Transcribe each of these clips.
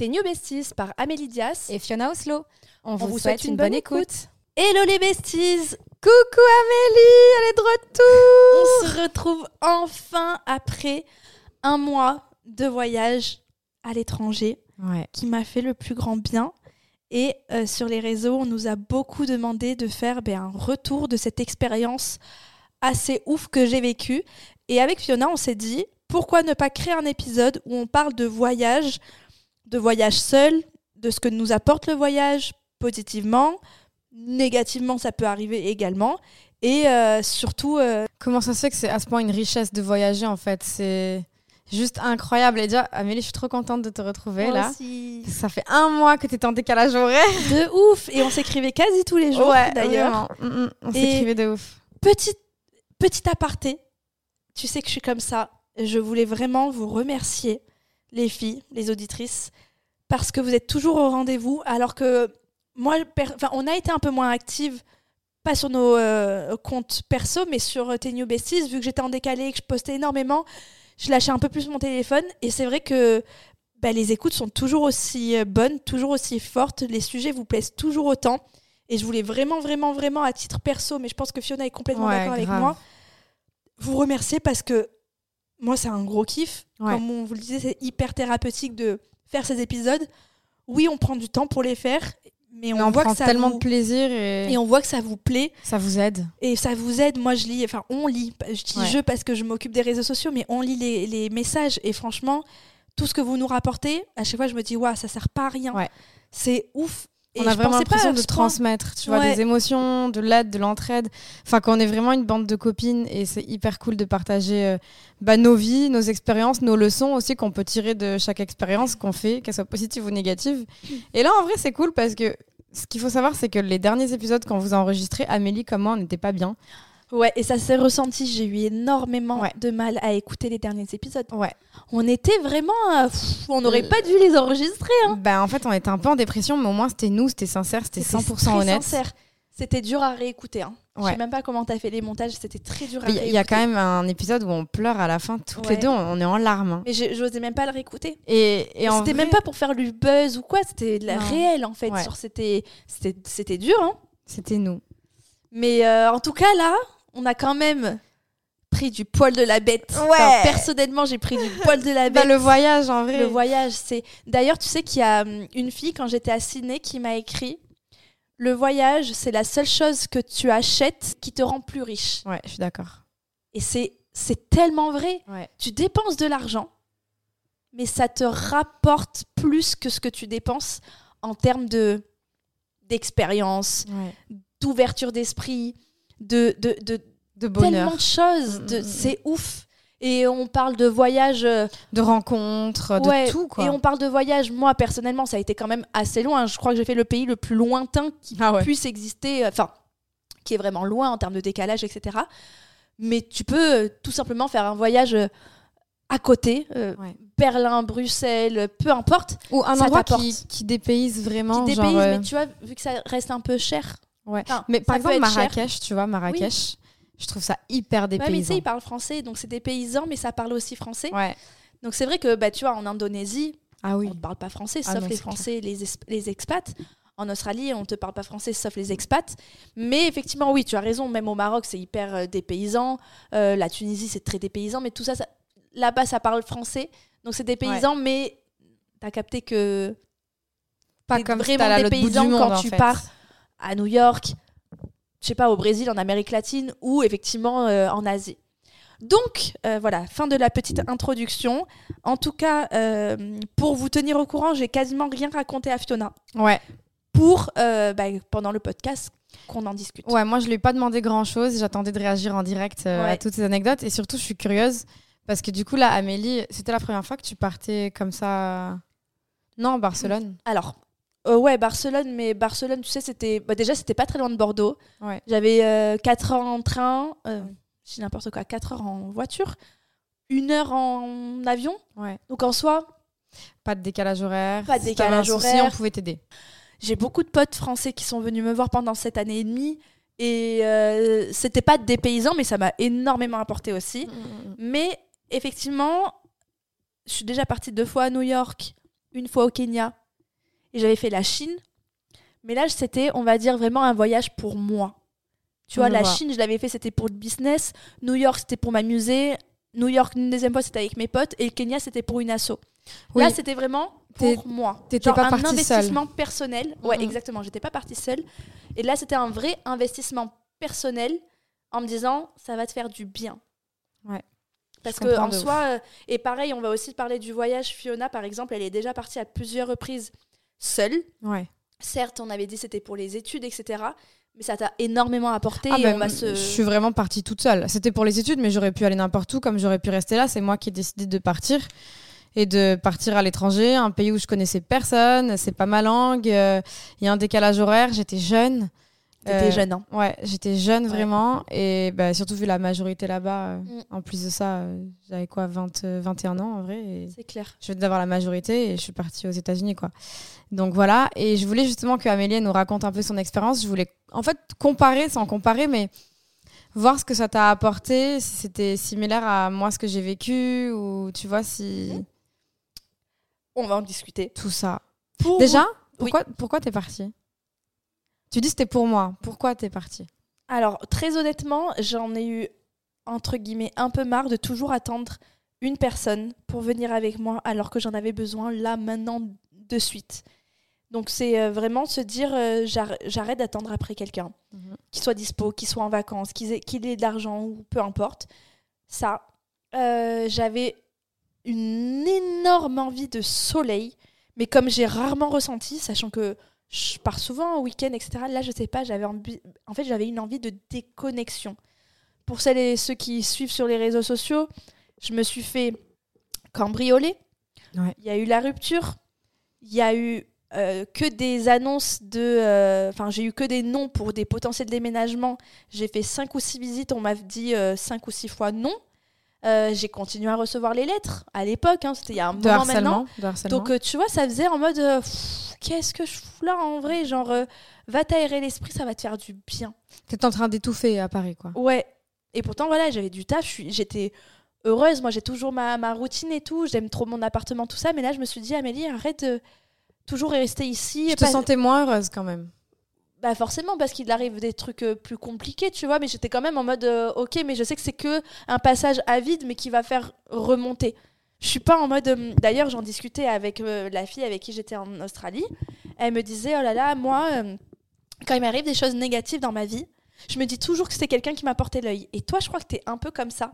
Tes New Besties par Amélie Dias. Et Fiona Oslo. On, vous, souhaite, une, bonne, écoute. Hello les besties Coucou Amélie, elle est de retour On se retrouve enfin après un mois de voyage à l'étranger qui m'a fait le plus grand bien. Et euh, sur les réseaux, on nous a beaucoup demandé de faire ben, un retour de cette expérience assez ouf que j'ai vécue. Et avec Fiona, on s'est dit, pourquoi ne pas créer un épisode où on parle de voyage, de voyage seul, de ce que nous apporte le voyage positivement, négativement ça peut arriver également, et euh, surtout... Euh, Comment ça se fait que c'est à ce point une richesse de voyager en fait? C'est juste incroyable. Et déjà, Amélie, je suis trop contente de te retrouver là. Ça fait un mois que tu étais en décalage horaire. De ouf Et on s'écrivait quasi tous les jours d'ailleurs. Mm, mm, on s'écrivait de ouf. Petit, petit aparté, tu sais que je suis comme ça je voulais vraiment vous remercier, les filles, les auditrices, parce que vous êtes toujours au rendez-vous, alors que moi, on a été un peu moins active, pas sur nos euh, comptes perso, mais sur tes New Besties, vu que j'étais en décalé et que je postais énormément, je lâchais un peu plus mon téléphone, et c'est vrai que bah, les écoutes sont toujours aussi euh, bonnes, toujours aussi fortes, les sujets vous plaisent toujours autant, et je voulais vraiment, vraiment, vraiment, à titre perso, mais je pense que Fiona est complètement d'accord avec moi, vous remercier parce que moi, c'est un gros kiff. Comme on vous le disait, c'est hyper thérapeutique de faire ces épisodes. Oui, on prend du temps pour les faire, mais on, voit que ça tellement de plaisir et... et... on voit que ça vous plaît. Ça vous aide. Et ça vous aide. Moi, je lis, enfin, on lit. Je dis je parce que je m'occupe des réseaux sociaux, mais on lit les, les, messages et franchement, tout ce que vous nous rapportez, à chaque fois, je me dis, waouh, ça sert pas à rien. C'est ouf on a vraiment l'impression de transmettre, tu vois, des émotions, de l'aide, de l'entraide. Enfin, qu'on est vraiment une bande de copines et c'est hyper cool de partager euh, bah, nos vies, nos expériences, nos leçons aussi qu'on peut tirer de chaque expérience qu'on fait, qu'elle soit positive ou négative. Et là, en vrai, c'est cool parce que ce qu'il faut savoir, c'est que les derniers épisodes, quand vous enregistrez, Amélie comme moi, on n'était pas bien. Ouais, et ça s'est ressenti. J'ai eu énormément de mal à écouter les derniers épisodes. Ouais. On était vraiment. Euh, on n'aurait pas dû les enregistrer. Hein. Bah, en fait, on était un peu en dépression, mais au moins, c'était nous, c'était sincère, c'était 100% honnête. sincère. C'était dur à réécouter. Hein. Je sais même pas comment tu as fait les montages, c'était très dur à réécouter. Il y a quand même un épisode où on pleure à la fin, toutes les deux, on, est en larmes. Hein. Mais j'osais même pas le réécouter. Et, et c'était même pas pour faire du buzz ou quoi, c'était la réelle en fait. C'était dur. Hein. C'était nous. Mais euh, en tout cas, là, on a quand même pris du poil de la bête. Ouais. personnellement, j'ai pris du poil de la bah, bête. le voyage, en vrai. Le voyage, c'est. D'ailleurs, tu sais qu'il y a hum, une fille, quand j'étais à Sydney, qui m'a écrit Le voyage, c'est la seule chose que tu achètes qui te rend plus riche. Ouais, je suis d'accord. Et c'est, c'est tellement vrai. Ouais. Tu dépenses de l'argent, mais ça te rapporte plus que ce que tu dépenses en termes de, d'expérience, d'ouverture d'esprit de, de, de, de tellement de choses. De, mm, mm, mm. c'est ouf. Et on parle de voyage. Euh, de rencontres, de tout, quoi. Et on parle de voyage. Moi, personnellement, ça a été quand même assez loin. Je crois que j'ai fait le pays le plus lointain qui ah puisse exister. Euh, enfin, qui est vraiment loin en termes de décalage, etc. Mais tu peux euh, tout simplement faire un voyage à côté, Berlin, Bruxelles, peu importe. Ou un endroit qui, qui, dépayse vraiment. Qui dépayse, mais tu vois, vu que ça reste un peu cher, Ouais. mais par exemple, Marrakech, tu vois, Marrakech, je trouve ça hyper dépaysant. Ouais, mais tu sais, ils parlent français, donc c'est des paysans, mais ça parle aussi français. Ouais. Donc c'est vrai que, bah, tu vois, en Indonésie, ah oui. on ne parle pas français, ah sauf les Français, les, les expats. En Australie, on ne te parle pas français, sauf les expats. Mais effectivement, oui, tu as raison, même au Maroc, c'est hyper euh, dépaysant. Euh, la Tunisie, c'est très dépaysant, mais tout ça, là-bas, ça parle français. Donc c'est dépaysant, mais tu as capté que. Pas comme vraiment dépaysant quand tu pars à New York, je sais pas, au Brésil, en Amérique latine ou effectivement euh, en Asie. Donc euh, voilà, fin de la petite introduction. En tout cas, euh, pour vous tenir au courant, j'ai quasiment rien raconté à Fiona. Ouais. Pour bah, pendant le podcast qu'on en discute. Ouais, moi je lui ai pas demandé grand chose. J'attendais de réagir en direct à toutes ces anecdotes et surtout je suis curieuse parce que du coup là, Amélie, c'était la première fois que tu partais comme ça. Non, Barcelone? Alors, euh, ouais, Barcelone, mais Barcelone, tu sais, c'était. Bah, déjà, c'était pas très loin de Bordeaux. Ouais. J'avais 4 euh, heures en train, euh, je n'importe quoi, 4 heures en voiture, une heure en avion. Ouais. Donc en soi. Pas de décalage horaire. Pas de décalage horaire. on pouvait t'aider. J'ai beaucoup de potes français qui sont venus me voir pendant cette année et demie. Et c'était pas des paysans, mais ça m'a énormément apporté aussi. Mm, mm, mm. Mais effectivement, je suis déjà partie deux fois à New York une fois au Kenya et j'avais fait la Chine. Mais là, c'était, on va dire, vraiment un voyage pour moi. Tu vois, la Chine, je l'avais fait, c'était pour le business. New York, c'était pour m'amuser. New York, une deuxième fois, c'était avec mes potes. Et le Kenya, c'était pour une asso. Là, c'était vraiment pour moi. T'étais pas un investissement personnel. Ouais, exactement. J'étais pas partie seule. Et là, c'était un vrai investissement personnel en me disant, ça va te faire du bien. Ouais. Parce que en soi, euh, et pareil, on va aussi parler du voyage. Fiona, par exemple, elle est déjà partie à plusieurs reprises seule. Ouais. Certes, on avait dit c'était pour les études, etc. Mais ça t'a énormément apporté. Ah ben, Je suis vraiment partie toute seule. C'était pour les études, mais j'aurais pu aller n'importe où, comme j'aurais pu rester là. C'est moi qui ai décidé de partir et de partir à l'étranger, un pays où je connaissais personne. C'est pas ma langue. Euh, il y a un décalage horaire. J'étais jeune. T'étais euh, jeune, hein Ouais, j'étais jeune vraiment. Et bah, surtout vu la majorité là-bas, euh, mm. en plus de ça, euh, j'avais quoi, 20, 21 ans en vrai. C'est clair. Je venais d'avoir la majorité et je suis partie aux États-Unis, quoi. Donc voilà. Et je voulais justement que Amélie nous raconte un peu son expérience. Je voulais en fait comparer, sans comparer, mais voir ce que ça t'a apporté, si c'était similaire à moi, ce que j'ai vécu, ou tu vois, si. Mm. On va en discuter. Tout ça. Déjà, pourquoi, pourquoi t'es partie? Tu dis c'était pour moi. Pourquoi t'es partie? Alors, très honnêtement, j'en ai eu, entre guillemets, un peu marre de toujours attendre une personne pour venir avec moi alors que j'en avais besoin là, maintenant, de suite. Donc, c'est euh, vraiment se dire euh, j'arrête d'attendre après quelqu'un, mhm. qu'il soit dispo, qu'il soit en vacances, qu'il ait, ait, de l'argent ou peu importe. Ça, euh, j'avais une énorme envie de soleil, mais comme j'ai rarement ressenti, sachant que je pars souvent en week-end, etc. Là, je sais pas, j'avais en fait, j'avais une envie de déconnexion. Pour celles et ceux qui suivent sur les réseaux sociaux, je me suis fait cambrioler. Il y a eu la rupture. Il y a eu euh, que des annonces de. Euh, enfin, j'ai eu que des noms pour des potentiels déménagements. J'ai fait cinq ou six visites. On m'a dit euh, cinq ou six fois non. J'ai continué à recevoir les lettres à l'époque. Hein, C'était il y a un moment maintenant. Donc, tu vois, ça faisait en mode qu'est-ce que je fous là en vrai Genre, euh, va t'aérer l'esprit, ça va te faire du bien. T'es en train d'étouffer à Paris, quoi. Ouais. Et pourtant, voilà, j'avais du taf, j'étais heureuse. Moi, j'ai toujours ma, ma, routine et tout. J'aime trop mon appartement, tout ça. Mais là, je me suis dit, Amélie, arrête de toujours rester ici. Je te sentais moins heureuse quand même. Bah forcément parce qu'il arrive des trucs euh, plus compliqués, tu vois, mais j'étais quand même en mode euh, OK, mais je sais que c'est que un passage à vide mais qui va faire remonter. Je suis pas en mode. Euh, d'ailleurs, j'en discutais avec la fille avec qui j'étais en Australie. Elle me disait Oh là là, moi, quand il m'arrive des choses négatives dans ma vie, je me dis toujours que c'est quelqu'un qui m'a porté l'œil. Et toi, je crois que tu es un peu comme ça.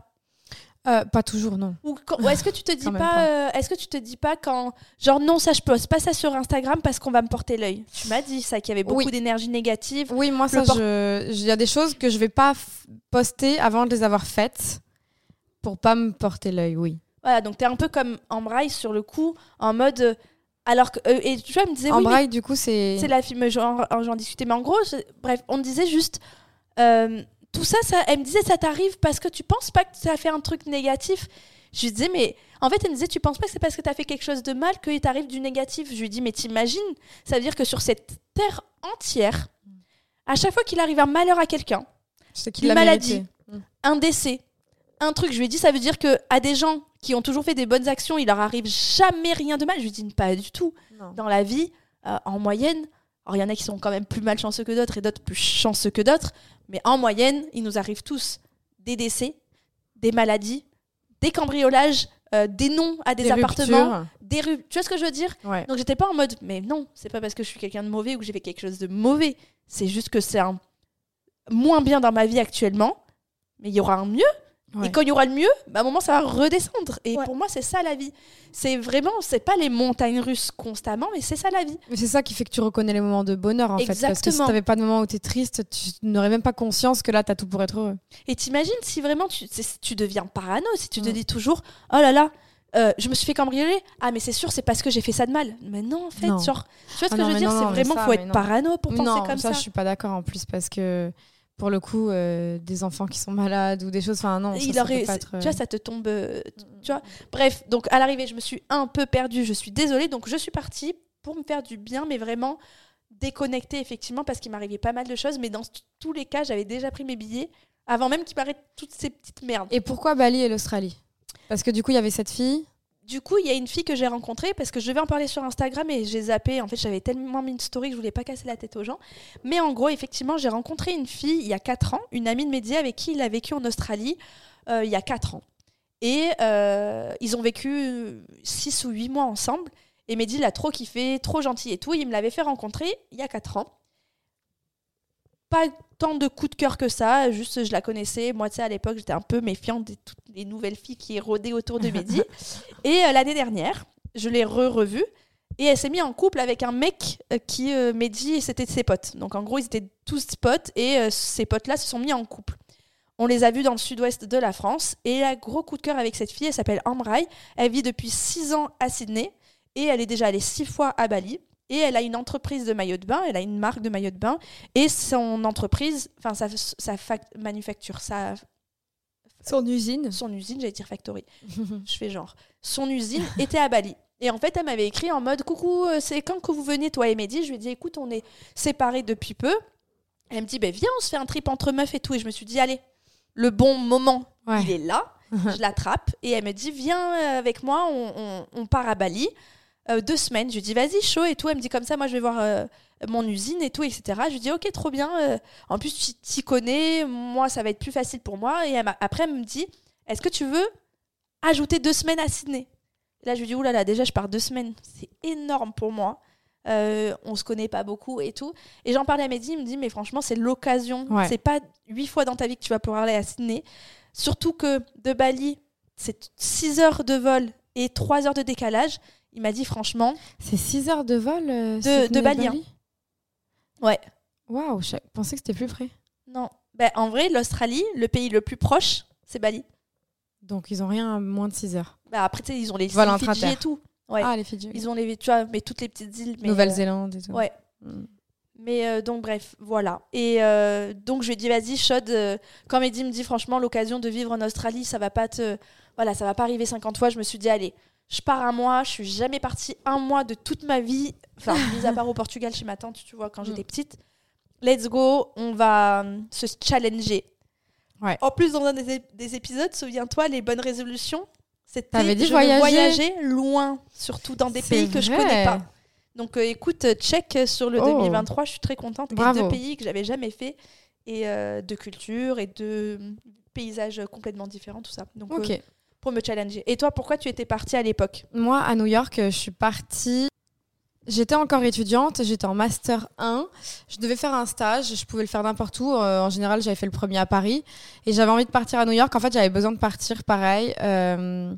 Pas toujours, non. Ou, est-ce que tu te dis pas, est-ce que tu te dis pas quand genre non ça je poste pas ça sur Instagram parce qu'on va me porter l'œil? Tu m'as dit ça qu'il y avait beaucoup d'énergie négative. Oui, moi ça, il y a des choses que je vais pas poster avant de les avoir faites pour pas me porter l'œil. Oui. Voilà, donc tu es un peu comme Embraille sur le coup, en mode. Euh, alors que. Euh, et tu vois, elle me disait. Embraille, du coup, c'est. C'est la film, j'en discutais. Mais en gros, bref, on disait juste. Euh, tout ça, ça, elle me disait, ça t'arrive parce que tu penses pas que ça a fait un truc négatif. Je lui disais, mais en fait, elle me disait, tu penses pas que c'est parce que tu as fait quelque chose de mal qu'il t'arrive du négatif? Je lui dis, mais t'imagines? Ça veut dire que sur cette terre entière, à chaque fois qu'il arrive un malheur à quelqu'un, une maladie, un décès, un truc, je lui ai dit, ça veut dire que à des gens qui ont toujours fait des bonnes actions, il leur arrive jamais rien de mal. Je lui dis pas du tout. Dans la vie, euh, en moyenne, alors il y en a qui sont quand même plus malchanceux que d'autres et d'autres plus chanceux que d'autres, mais en moyenne, il nous arrive tous des décès, des maladies, des cambriolages, euh, des noms à des, appartements, des rues. Tu vois ce que je veux dire? Donc j'étais pas en mode, mais non, c'est pas parce que je suis quelqu'un de mauvais ou que j'ai fait quelque chose de mauvais. C'est juste que c'est un moins bien dans ma vie actuellement, mais il y aura un mieux. Et quand il y aura le mieux, bah, à un moment, ça va redescendre. Et pour moi, c'est ça la vie. C'est vraiment, c'est pas les montagnes russes constamment, mais c'est ça la vie. Mais c'est ça qui fait que tu reconnais les moments de bonheur, en fait. Parce que si t'avais pas de moments où t'es triste, tu n'aurais même pas conscience que là, t'as tout pour être heureux. Et t'imagines si vraiment tu, tu deviens parano, si tu te dis toujours, oh là là, euh, je me suis fait cambrioler. Ah, mais c'est sûr, c'est parce que j'ai fait ça de mal. Mais non, en fait, genre, tu vois ce ah que je veux dire? C'est vraiment, faut être parano pour penser comme ça. ça, je suis pas d'accord en plus parce que pour le coup euh, des enfants qui sont malades ou des choses enfin non ça, tu vois ça te tombe euh, tu vois. bref donc à l'arrivée je me suis un peu perdue je suis désolée donc je suis partie pour me faire du bien mais vraiment déconnecter effectivement parce qu'il m'arrivait pas mal de choses mais dans tous les cas j'avais déjà pris mes billets avant même qu'il m'arrête toutes ces petites merdes. Et pourquoi Bali et l'Australie? Parce que du coup il y avait cette fille du coup, il y a une fille que j'ai rencontrée parce que je devais en parler sur Instagram et j'ai zappé. En fait, j'avais tellement mis une story que je voulais pas casser la tête aux gens. Mais en gros, effectivement, j'ai rencontré une fille il y a 4 ans, une amie de Mehdi avec qui il a vécu en Australie euh, il y a 4 ans. Et euh, ils ont vécu 6 ou 8 mois ensemble. Et Mehdi l'a trop kiffé, trop gentil et tout. Il me l'avait fait rencontrer il y a 4 ans. Pas tant de coups de cœur que ça, juste je la connaissais. Moi, tu sais, à l'époque, j'étais un peu méfiante de toutes les nouvelles filles qui rôdaient autour de Mehdi. et euh, l'année dernière, je l'ai re-revue. Et elle s'est mise en couple avec un mec euh, qui, euh, Mehdi, c'était ses potes. Donc en gros, ils étaient tous potes et euh, ces potes-là se sont mis en couple. On les a vus dans le sud-ouest de la France et elle a gros coup de cœur avec cette fille. Elle s'appelle Amrai. Elle vit depuis 6 ans à Sydney et elle est déjà allée 6 fois à Bali. Et elle a une entreprise de maillots de bain, elle a une marque de maillots de bain. Et son entreprise, enfin sa, sa fac- manufacture, sa, Son usine. son usine, j'allais dire factory, je fais genre, son usine était à Bali. Et en fait, elle m'avait écrit en mode Coucou, euh, c'est quand que vous venez, toi et Mehdi? Je lui ai dit Écoute, on est séparés depuis peu. Elle me dit ben, Viens, on se fait un trip entre meufs et tout. Et je me suis dit Allez, le bon moment, Ouais. il est là. je l'attrape et elle me dit Viens euh, avec moi, on, on- on part à Bali. Euh, deux semaines. Je lui dis Vas-y, chaud et tout. Elle me dit Comme ça, moi, je vais voir euh, mon usine et tout, etc. Je lui dis Ok, trop bien. euh, en plus, tu t'y connais. Moi, ça va être plus facile pour moi. Et elle après, elle me dit Est-ce que tu veux ajouter deux semaines à Sydney? Là, je lui dis, oulala, là là, déjà, je pars deux semaines. C'est énorme pour moi. Euh, on se connaît pas beaucoup et tout. Et j'en parlais à Mehdi, il me dit, mais franchement, c'est l'occasion. Ouais. C'est pas huit fois dans ta vie que tu vas pouvoir aller à Sydney. Surtout que de Bali, c'est six heures de vol et trois heures de décalage. Il m'a dit, franchement, C'est 6 heures de vol euh, De- de Bali, hein. ouais. Waouh, je pensais que c'était plus près. Non. Ben, en vrai, l'Australie, le pays le plus proche, c'est Bali. Donc ils ont rien à moins de 6 heures. Bah, après, tu sais, ils ont les îles Fidji et tout. Ouais. Ah, les Fidji. Ils ont les, tu vois, mais toutes les petites îles. Nouvelle-Zélande et tout. ouais. Mm. Mais euh, donc, bref, voilà. Et euh, donc, je lui ai dit, vas-y, euh, quand Mehdi me dit, franchement, l'occasion de vivre en Australie, ça va pas te. Voilà, ça va pas arriver 50 fois. Je me suis dit, allez, je pars un mois. Je suis jamais partie un mois de toute ma vie. Enfin, mis à part au Portugal chez ma tante, tu vois, quand j'étais petite. Let's go, on va euh, se challenger. Ouais. En plus, dans un des, ép- des épisodes, souviens-toi, les bonnes résolutions, c'était T'avais dit je veux voyager. voyager loin, surtout dans des pays que je connais pas. Donc euh, écoute, euh, check sur le Oh. 2023, je suis très contente. Bravo. deux pays que j'avais jamais fait, et euh, de culture et de paysages complètement différents, tout ça. Donc Ok. euh, pour me challenger. Et toi, pourquoi tu étais partie à l'époque Moi, à New York, euh, je suis partie. J'étais encore étudiante, j'étais en master 1. Je devais faire un stage, je pouvais le faire n'importe où. Euh, en général, j'avais fait le premier à Paris. Et j'avais envie de partir à New York. En fait, j'avais besoin de partir pareil. Euh,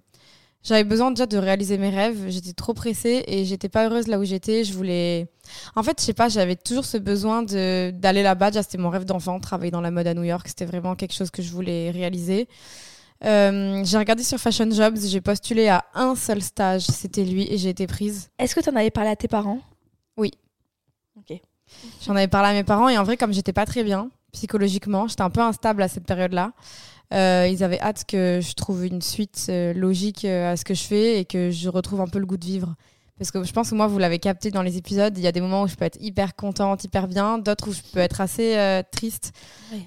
j'avais besoin déjà de réaliser mes rêves. J'étais trop pressée et j'étais pas heureuse là où j'étais. Je voulais. En fait, je sais pas, j'avais toujours ce besoin d'aller là-bas. Déjà, c'était mon rêve d'enfant, travailler dans la mode à New York. C'était vraiment quelque chose que je voulais réaliser. Euh, j'ai regardé sur Fashion Jobs, j'ai postulé à un seul stage, c'était lui, et j'ai été prise. Est-ce que tu en avais parlé à tes parents? Oui. Ok. J'en avais parlé à mes parents, et en vrai, comme j'étais pas très bien psychologiquement, j'étais un peu instable à cette période-là. euh, ils avaient hâte que je trouve une suite euh, logique à ce que je fais et que je retrouve un peu le goût de vivre. Parce que je pense que moi, vous l'avez capté dans les épisodes, il y a des moments où je peux être hyper contente, hyper bien, d'autres où je peux être assez euh, triste.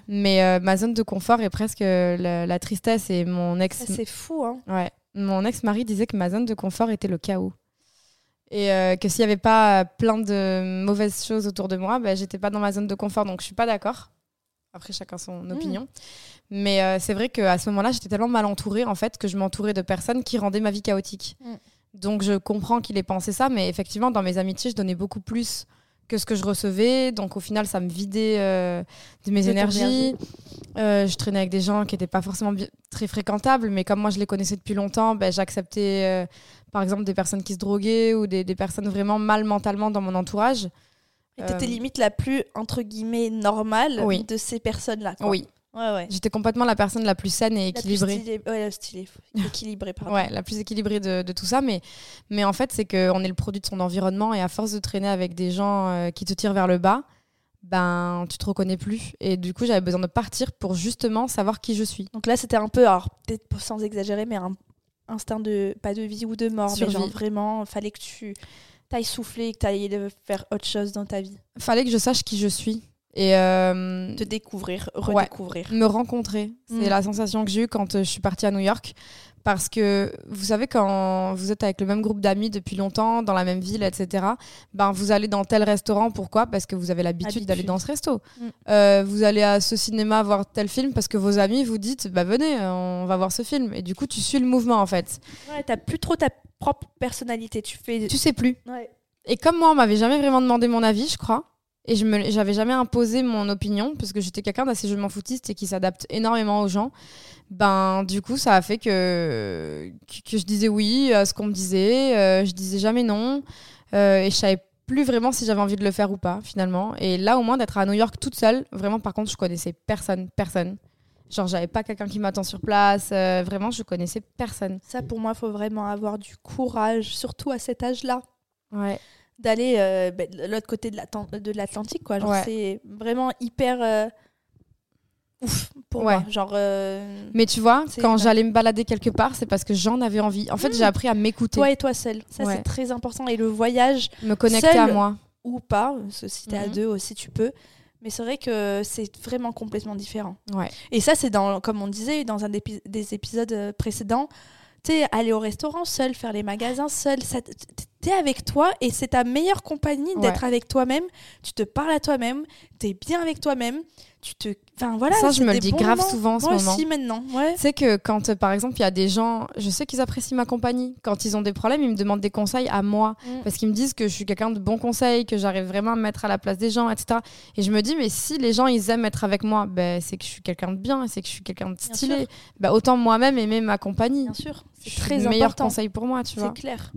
Mais euh, ma zone de confort est presque euh, la, la tristesse et mon ex Ça, C'est fou, hein Ouais. Mon ex-mari disait que ma zone de confort était le chaos. Et euh, que s'il n'y avait pas plein de mauvaises choses autour de moi, bah, j'étais pas dans ma zone de confort. Donc je suis pas d'accord. Après, chacun son opinion. Mais c'est vrai qu'à ce moment-là, j'étais tellement mal entourée en fait que je m'entourais de personnes qui rendaient ma vie chaotique. Mm. Donc je comprends qu'il ait pensé ça, mais effectivement, dans mes amitiés, je donnais beaucoup plus que ce que je recevais. Donc au final, ça me vidait euh, de mes énergies. énergie. Euh, je traînais avec des gens qui n'étaient pas forcément très fréquentables, mais comme moi je les connaissais depuis longtemps, ben, j'acceptais euh, par exemple des personnes qui se droguaient ou des, des personnes vraiment mal mentalement dans mon entourage. Et t'étais limite la plus, entre guillemets, normale Oui. de ces personnes-là. Oui, Ouais, ouais. j'étais complètement la personne la plus saine et La plus équilibrée. stylée- Ouais, stylée. Équilibrée, pardon. Ouais, la plus équilibrée de, de tout ça. Mais, mais en fait, c'est qu'on est le produit de son environnement et à force de traîner avec des gens euh, qui te tirent vers le bas, ben, tu te reconnais plus. Et du coup, j'avais besoin de partir pour justement savoir qui je suis. Donc là, c'était un peu, alors peut-être sans exagérer, mais un instinct de, pas de vie ou de mort, Survie. mais genre vraiment, fallait que tu t'ailles souffler, que tu ailles faire autre chose dans ta vie. Fallait que je sache qui je suis. Et euh, Te découvrir, redécouvrir. me rencontrer. C'est Mm. la sensation que j'ai eue quand euh, je suis partie à New York. Parce que vous savez, quand vous êtes avec le même groupe d'amis depuis longtemps, dans la même ville, etc., ben, vous allez dans tel restaurant. Pourquoi? Parce que vous avez l'habitude Habitude. d'aller dans ce resto. Mm. Euh, vous allez à ce cinéma voir tel film parce que vos amis vous dites bah, venez, on va voir ce film. Et du coup, tu suis le mouvement en fait. Ouais, t'as plus trop ta propre personnalité. Tu fais. Tu sais plus. Ouais. Et comme moi, on m'avait jamais vraiment demandé mon avis, je crois, et je me, j'avais jamais imposé mon opinion, parce que j'étais quelqu'un d'assez je m'en foutiste et qui s'adapte énormément aux gens, ben du coup, ça a fait que, que, je disais oui à ce qu'on me disait, euh, je disais jamais non, euh, et je savais plus vraiment si j'avais envie de le faire ou pas, finalement. Et là, au moins, d'être à New York toute seule, vraiment, par contre, je connaissais personne, personne. Genre, j'avais pas quelqu'un qui m'attend sur place, euh, vraiment, je connaissais personne. Ça, pour moi, faut vraiment avoir du courage, surtout à cet âge-là, Ouais. D'aller euh, ben, de l'autre côté de l'Atlan- de l'Atlantique. quoi. Ouais. C'est vraiment hyper euh, ouf pour Ouais. moi. Genre, euh, Mais tu vois, quand j'allais me balader quelque part, c'est parce que j'en avais envie. En fait, Mm. j'ai appris à m'écouter, toi et toi seul. Ça, Ouais. c'est très important. Et le voyage, me connecter à moi. ou pas, si t'es à Mhm. deux aussi, tu peux. Mais c'est vrai que c'est vraiment complètement différent. Ouais. Et ça, c'est dans, comme on disait dans un des épisodes précédents, tu sais, aller au restaurant seul, faire les magasins seul, ça, avec toi et c'est ta meilleure compagnie d'être avec toi-même. Tu te parles à toi-même, t'es bien avec toi-même, tu te, enfin voilà. Ça, je c'est me le dis grave moments. souvent en ce Moi moment. aussi maintenant, ouais. Tu sais que quand, euh, par exemple, il y a des gens, je sais qu'ils apprécient ma compagnie. Quand ils ont des problèmes, ils me demandent des conseils à moi. Mm. Parce qu'ils me disent que je suis quelqu'un de bon conseil, que j'arrive vraiment à me mettre à la place des gens, etc. Et je me dis, mais si les gens, ils aiment être avec moi, ben, c'est que je suis quelqu'un de bien, c'est que je suis quelqu'un de stylé. Ben, autant moi-même aimer ma compagnie. Bien sûr, c'est très le meilleur important. conseil pour moi, tu vois. C'est clair.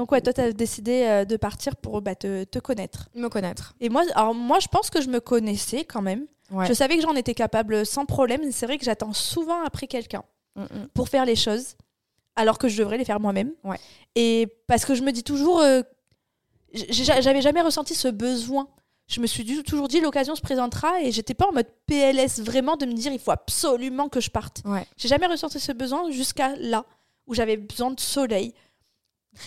Donc ouais, toi, t'as décidé euh, de partir pour bah, te, te connaître. Me connaître. Et moi, alors moi, je pense que je me connaissais quand même. Ouais. Je savais que j'en étais capable sans problème. C'est vrai que j'attends souvent après quelqu'un Mm, mm. pour faire les choses, alors que je devrais les faire moi-même. Ouais. Et parce que je me dis toujours, euh, j'avais jamais ressenti ce besoin. Je me suis toujours dit l'occasion se présentera et j'étais pas en mode PLS vraiment de me dire il faut absolument que je parte. Ouais. J'ai jamais ressenti ce besoin jusqu'à là où j'avais besoin de soleil.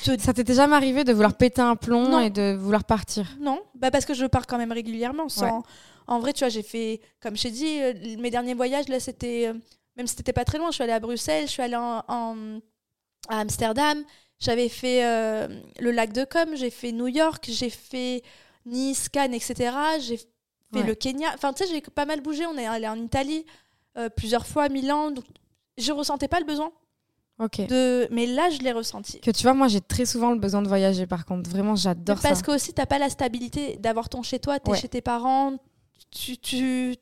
De- Ça t'était jamais arrivé de vouloir péter un plomb Non. et de vouloir partir? Non, bah parce que je pars quand même régulièrement. Sans... En vrai, tu vois, j'ai fait, comme je t'ai dit, euh, mes derniers voyages, là, c'était. euh, même si c'était pas très loin, je suis allée à Bruxelles, je suis allée en, en- à Amsterdam, j'avais fait euh, le lac de Com, j'ai fait New York, j'ai fait Nice, Cannes, etc. J'ai fait Ouais. le Kenya. Enfin, tu sais, j'ai pas mal bougé. On est allé en Italie plusieurs fois, Milan. Donc, je ressentais pas le besoin Ok. de. Mais là, je l'ai ressenti. Que tu vois, moi j'ai très souvent le besoin de voyager par contre. Vraiment, j'adore ça. Parce que aussi, t'as pas la stabilité d'avoir ton chez toi, t'es Ouais. chez tes parents. Tu, tu...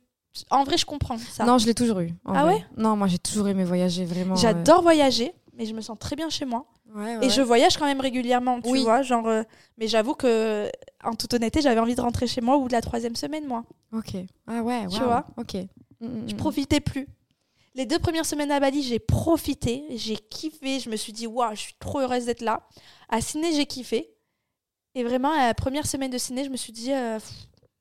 En vrai, je comprends ça. Non, je l'ai toujours eu. Ah vrai. ouais? Non, moi j'ai toujours aimé voyager, vraiment. J'adore voyager, mais je me sens très bien chez moi. euh. Ouais, Et je voyage quand même régulièrement, tu Oui. vois. Genre, euh, Mais j'avoue que, en toute honnêteté, j'avais envie de rentrer chez moi au bout de la troisième semaine, moi. Ok. Ah ouais, Tu waouh. vois? Ok. Mm, mm, Je mm. profitais plus. Les deux premières semaines à Bali, j'ai profité, j'ai kiffé. Je me suis dit, waouh, je suis trop heureuse d'être là. À Sydney, j'ai kiffé. Et vraiment, à la première semaine de Sydney, je me suis dit, euh,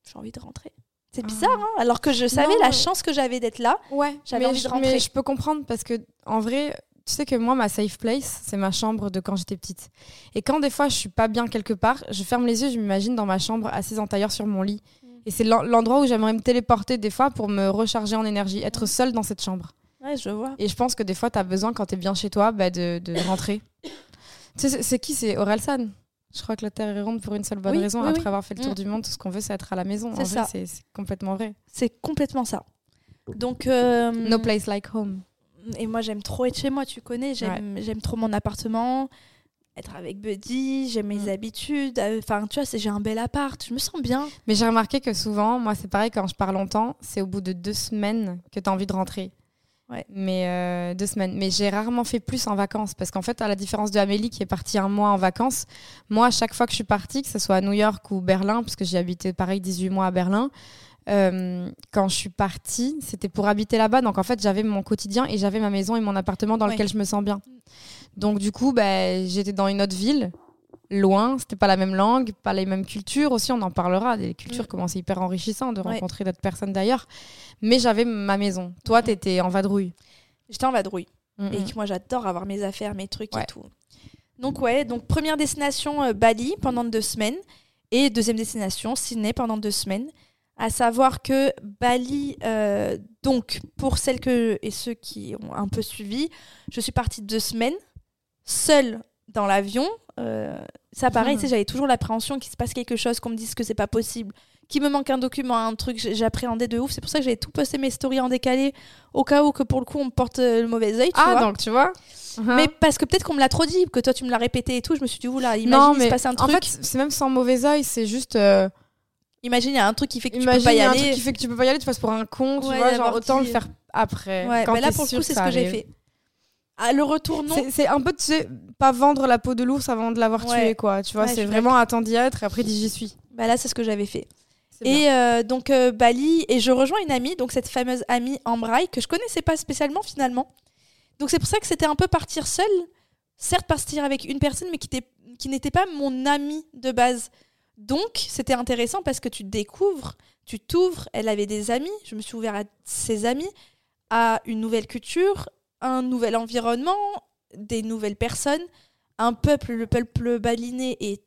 j'ai envie de rentrer. C'est Ah. bizarre, hein Alors que je savais Non, la chance que j'avais d'être là. Ouais, J'avais envie de rentrer. Mais je peux comprendre parce que, en vrai, tu sais que moi, ma safe place, c'est ma chambre de quand j'étais petite. Et quand des fois, je suis pas bien quelque part, je ferme les yeux, je m'imagine dans ma chambre, assise en tailleur sur mon lit. Mm. Et c'est l'en- l'endroit où j'aimerais me téléporter des fois pour me recharger en énergie, être seule dans cette chambre. Ouais, je vois. Et je pense que des fois, tu as besoin, quand tu es bien chez toi, bah, de, de rentrer. tu sais, c'est- qui? C'est Orelsan Je crois que la Terre est ronde pour une seule bonne Oui, raison. oui, Après oui. avoir fait le tour Mm. du monde, tout ce qu'on veut, c'est être à la maison. C'est ça. c'est complètement vrai. C'est complètement ça. Donc. euh, No place like home. Et moi, j'aime trop être chez moi, tu connais. J'aime trop mon appartement, être avec Buddy, j'aime mes Mm. habitudes. euh, Enfin, tu vois, j'ai un bel appart, je me sens bien. Mais j'ai remarqué que souvent, moi, c'est pareil, quand je pars longtemps, c'est au bout de deux semaines que tu as envie de rentrer. Ouais. Mais euh, deux semaines. Mais j'ai rarement fait plus en vacances. Parce qu'en fait, à la différence de Amélie qui est partie un mois en vacances, moi, à chaque fois que je suis partie, que ce soit à New York ou Berlin, parce que j'ai habité pareil 18 mois à Berlin, euh, quand je suis partie, c'était pour habiter là-bas. Donc en fait, j'avais mon quotidien et j'avais ma maison et mon appartement dans Ouais. lequel je me sens bien. Donc du coup, bah, j'étais dans une autre ville, loin, c'était pas la même langue, pas les mêmes cultures aussi, on en parlera, des cultures Mm. comment c'est hyper enrichissant de rencontrer d'autres personnes d'ailleurs. Mais j'avais ma maison. Toi, t'étais en vadrouille. J'étais en vadrouille. Mm, Et mm. que moi, j'adore avoir mes affaires, mes trucs Ouais. et tout. Donc, ouais, donc première destination, euh, Bali pendant deux semaines. Et deuxième destination, Sydney pendant deux semaines. À savoir que Bali, euh, donc pour celles que, et ceux qui ont un peu suivi, je suis partie deux semaines, seule dans l'avion. Euh, ça, pareil, tu sais, j'avais toujours l'appréhension qu'il se passe quelque chose, qu'on me dise que c'est pas possible, qu'il me manque un document, un truc, j'appréhendais de ouf. C'est pour ça que j'avais tout posté mes stories en décalé, au cas où que pour le coup on me porte le mauvais œil. Ah, donc tu vois mais uh-huh. parce que peut-être qu'on me l'a trop dit, que toi tu me l'as répété et tout, je me suis dit, oula, imagine, non, mais il se passe un truc. En fait, c'est même sans mauvais oeil, c'est juste. Euh, imagine, il y a un truc qui fait que tu peux pas y aller. un truc qui fait que tu peux pas y aller, tu passes pour un con, tu vois, genre autant le faire après. Ouais, quand là pour le coup, c'est ce que j'ai fait. Ah, le retour, non. C'est un peu, tu sais, pas vendre la peau de l'ours avant de l'avoir tué, quoi. Tu vois, c'est vraiment attendre d'y être et après j'y suis. Bah là, c'est ce que j'avais fait. Et euh, donc euh, Bali, et je rejoins une amie, donc cette fameuse amie Ambraille, que je connaissais pas spécialement finalement. Donc c'est pour ça que c'était un peu partir seule certes partir avec une personne, mais qui, n'était pas mon ami de base. Donc, c'était intéressant parce que tu découvres, tu t'ouvres. Elle avait des amis, je me suis ouvert à ses amis, à une nouvelle culture, un nouvel environnement, des nouvelles personnes, un peuple, le peuple balinais est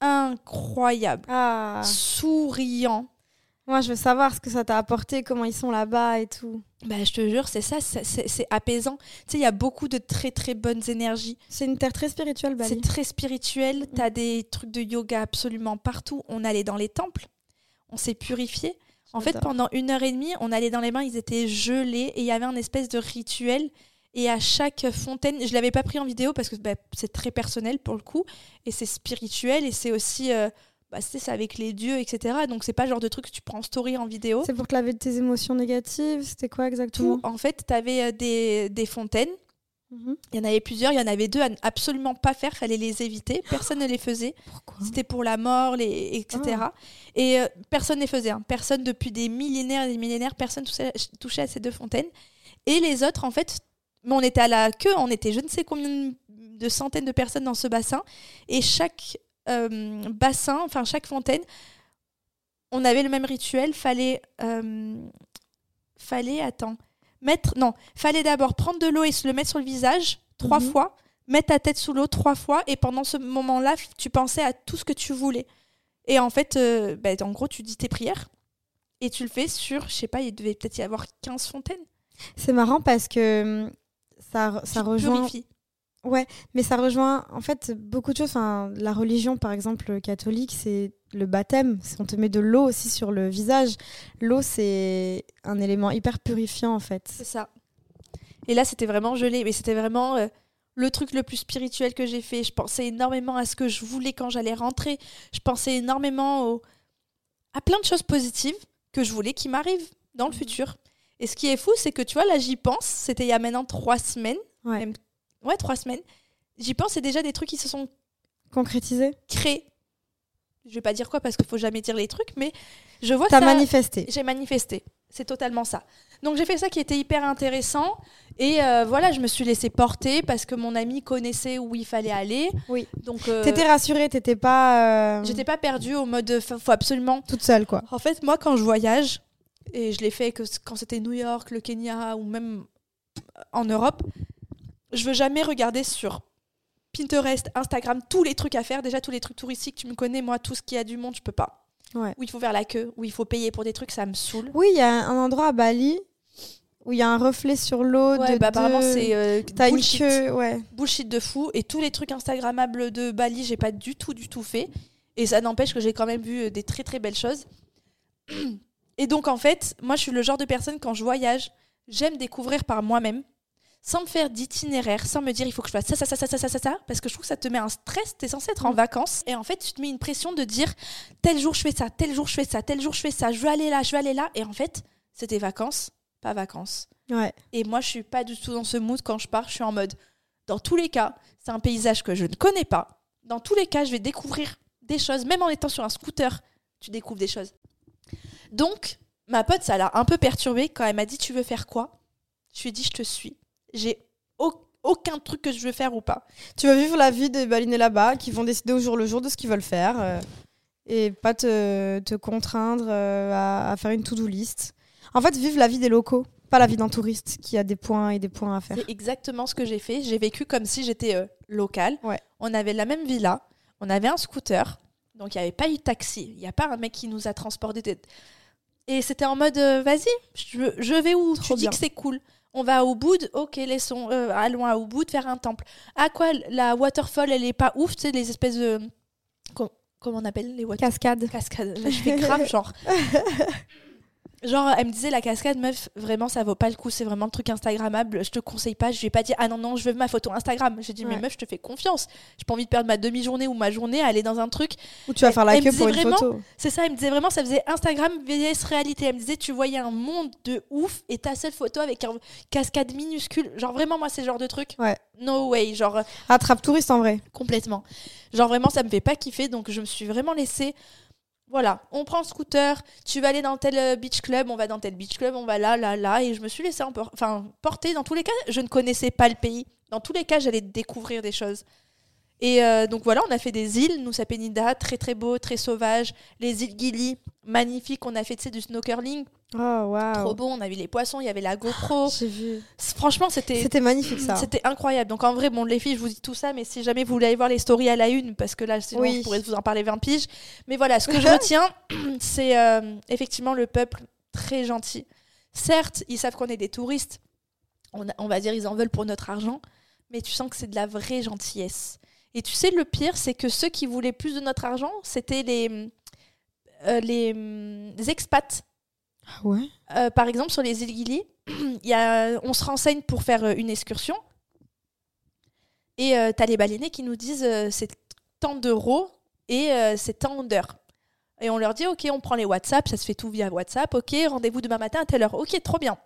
incroyable, ah. souriant, moi, je veux savoir ce que ça t'a apporté, comment ils sont là-bas et tout. Bah, je te jure, c'est ça, c'est apaisant. Tu sais, il y a beaucoup de très très bonnes énergies. C'est une terre très spirituelle, Bali. C'est très spirituel. Tu as des trucs de yoga absolument partout. On allait dans les temples, on s'est purifié. En fait, pendant une heure et demie, on allait dans les bains, ils étaient gelés et il y avait un espèce de rituel. Et à chaque fontaine, je l'avais pas pris en vidéo parce que bah, c'est très personnel pour le coup, et c'est spirituel et c'est aussi euh, bah, c'est avec les dieux, etc. Donc c'est pas le genre de truc que tu prends en story en vidéo. C'est pour te laver de tes émotions négatives C'était quoi exactement? En fait, tu avais euh, des, des, fontaines. Mhm. Il y en avait plusieurs, il y en avait deux à absolument pas faire, fallait les éviter. Personne ne les faisait. C'était pour la mort, les, etc. Et ah. euh, personne ne les faisait. Hein. Personne depuis des millénaires et des millénaires, personne touchait, touchait à ces deux fontaines. Et les autres, en fait, on était à la queue, on était je ne sais combien de centaines de personnes dans ce bassin. Et chaque euh, bassin, enfin chaque fontaine, on avait le même rituel. Fallait, euh, fallait, attends, mettre, non, fallait d'abord prendre de l'eau et se le mettre sur le visage trois mhm. fois, mettre ta tête sous l'eau trois fois, et pendant ce moment-là, tu pensais à tout ce que tu voulais. Et en fait, euh, bah, en gros, tu dis tes prières et tu le fais sur, je sais pas, il devait peut-être y avoir 15 fontaines. C'est marrant parce que hum, ça, ça rejoint. Ouais, mais ça rejoint en fait beaucoup de choses. Enfin, la religion, par exemple, catholique, c'est le baptême. On te met de l'eau aussi sur le visage. L'eau, c'est un élément hyper purifiant en fait. C'est ça. Et là, c'était vraiment gelé. Mais c'était vraiment euh, le truc le plus spirituel que j'ai fait. Je pensais énormément à ce que je voulais quand j'allais rentrer. Je pensais énormément à plein de choses positives que je voulais qui m'arrivent dans le mmh. futur. Et ce qui est fou, c'est que tu vois, là, j'y pense. C'était il y a maintenant trois semaines, ouais ouais, trois semaines. J'y pense, c'est déjà des trucs qui se sont concrétisés, créés. Je vais pas dire quoi parce qu'il faut jamais dire les trucs, mais je vois T'as manifesté. J'ai manifesté. C'est totalement ça. Donc j'ai fait ça qui était hyper intéressant et euh, voilà, je me suis laissée porter parce que mon ami connaissait où il fallait aller. Oui. Donc euh, t'étais rassurée, t'étais pas. Euh, J'étais pas perdue au mode faut absolument. Toute seule quoi. En fait, moi quand je voyage et je l'ai fait que quand c'était New York, le Kenya ou même en Europe, je veux jamais regarder sur Pinterest, Instagram, tous les trucs à faire. Déjà, tous les trucs touristiques, tu me connais, moi, tout ce qui a du monde, je peux pas. Ouais. Où il faut faire la queue, où il faut payer pour des trucs, ça me saoule. Oui, il y a un endroit à Bali où il y a un reflet sur l'eau. Ouais, bah, apparemment, c'est euh, bullshit. ouais. bullshit de fou. Et tous les trucs Instagrammables de Bali, j'ai pas du tout, du tout fait. Et ça n'empêche que j'ai quand même vu euh, des très, très belles choses. Et donc, en fait, moi, je suis le genre de personne, quand je voyage, j'aime découvrir par moi-même sans me faire d'itinéraire, sans me dire il faut que je fasse ça, ça, ça, ça, ça, ça, ça, ça, parce que je trouve que ça te met un stress, tu es censé être en mm. vacances, et en fait tu te mets une pression de dire tel jour je fais ça, tel jour je fais ça, tel jour je fais ça, je veux aller là, je veux aller là, et en fait c'était vacances, pas vacances. Ouais. Et moi je suis pas du tout dans ce mood quand je pars, je suis en mode dans tous les cas, c'est un paysage que je ne connais pas, dans tous les cas je vais découvrir des choses, même en étant sur un scooter, tu découvres des choses. Donc, ma pote, ça l'a un peu perturbée quand elle m'a dit Tu veux faire quoi? Je lui ai dit Je te suis j'ai aucun truc que je veux faire ou pas. Tu vas vivre la vie des balinés là-bas qui vont décider au jour le jour de ce qu'ils veulent faire euh, et pas te, te contraindre euh, à, faire une to-do list. En fait, vivre la vie des locaux, pas la vie d'un touriste qui a des points et des points à faire. C'est exactement ce que j'ai fait. J'ai vécu comme si j'étais euh, local. Ouais. On avait la même villa, on avait un scooter, donc il n'y avait pas eu de taxi. Il n'y a pas un mec qui nous a transporté. Et c'était en mode, euh, vas-y, je, je vais où? Trop Tu bien. dis que c'est cool. On va à Ubud, ok, laissons, euh, allons à Ubud faire un temple. À quoi la waterfall, elle est pas ouf, tu sais, les espèces de. com- Comment on appelle les waterfalls Cascade. Cascade. Là, je fais grave, genre. Genre, elle me disait la cascade, meuf, vraiment, ça vaut pas le coup. C'est vraiment un truc Instagrammable. Je te conseille pas. Je lui ai pas dit, ah non, non, je veux ma photo Instagram. J'ai dit, mais meuf, je te fais confiance. J'ai pas envie de perdre ma demi-journée ou ma journée à aller dans un truc. Ou tu vas faire la queue pour une vraiment- photo. C'est ça, elle me disait vraiment, ça faisait Instagram vs réalité. Elle me disait, tu voyais un monde de ouf et ta seule photo avec un cascade minuscule. Genre, vraiment, moi, c'est le genre de truc. Ouais. No way. Genre, Attrape touriste en vrai. Complètement. Genre vraiment, ça me fait pas kiffer, donc je me suis vraiment laissée. Voilà, on prend le scooter, tu vas aller dans tel euh, beach club, on va dans tel beach club, on va là, là, là, et je me suis laissée enfin, porter. Dans tous les cas, je ne connaissais pas le pays. Dans tous les cas, j'allais découvrir des choses. Et euh, donc voilà, on a fait des îles, Nusa Penida, très très beau, très sauvage. Les îles Gili, magnifiques. On a fait du snorkeling, Oh, trop waouh. beau. On a vu les poissons, il y avait la GoPro. J'ai vu. Franchement, c'était C'était magnifique ça. c'était incroyable. Donc en vrai, bon, les filles, je vous dis tout ça, mais si jamais vous voulez aller voir les stories à la une, parce que là, sinon, Oui. je pourrais vous en parler 20 piges. Mais voilà, ce que je retiens, c'est euh, effectivement le peuple très gentil. Certes, ils savent qu'on est des touristes. On, a- on va dire, ils en veulent pour notre argent. Mais tu sens que c'est de la vraie gentillesse. Et tu sais, le pire, c'est que ceux qui voulaient plus de notre argent, c'était les, euh, les, hum, les expats Ah euh, par exemple, sur les îles Gili, on se renseigne pour faire euh, une excursion. Et euh, t'as les baleiniers qui nous disent euh, c'est tant d'euros et c'est tant d'heures. Et on leur dit ok, on prend les WhatsApp, ça se fait tout via WhatsApp. Ok, rendez-vous demain matin à telle heure. Ok, trop bien.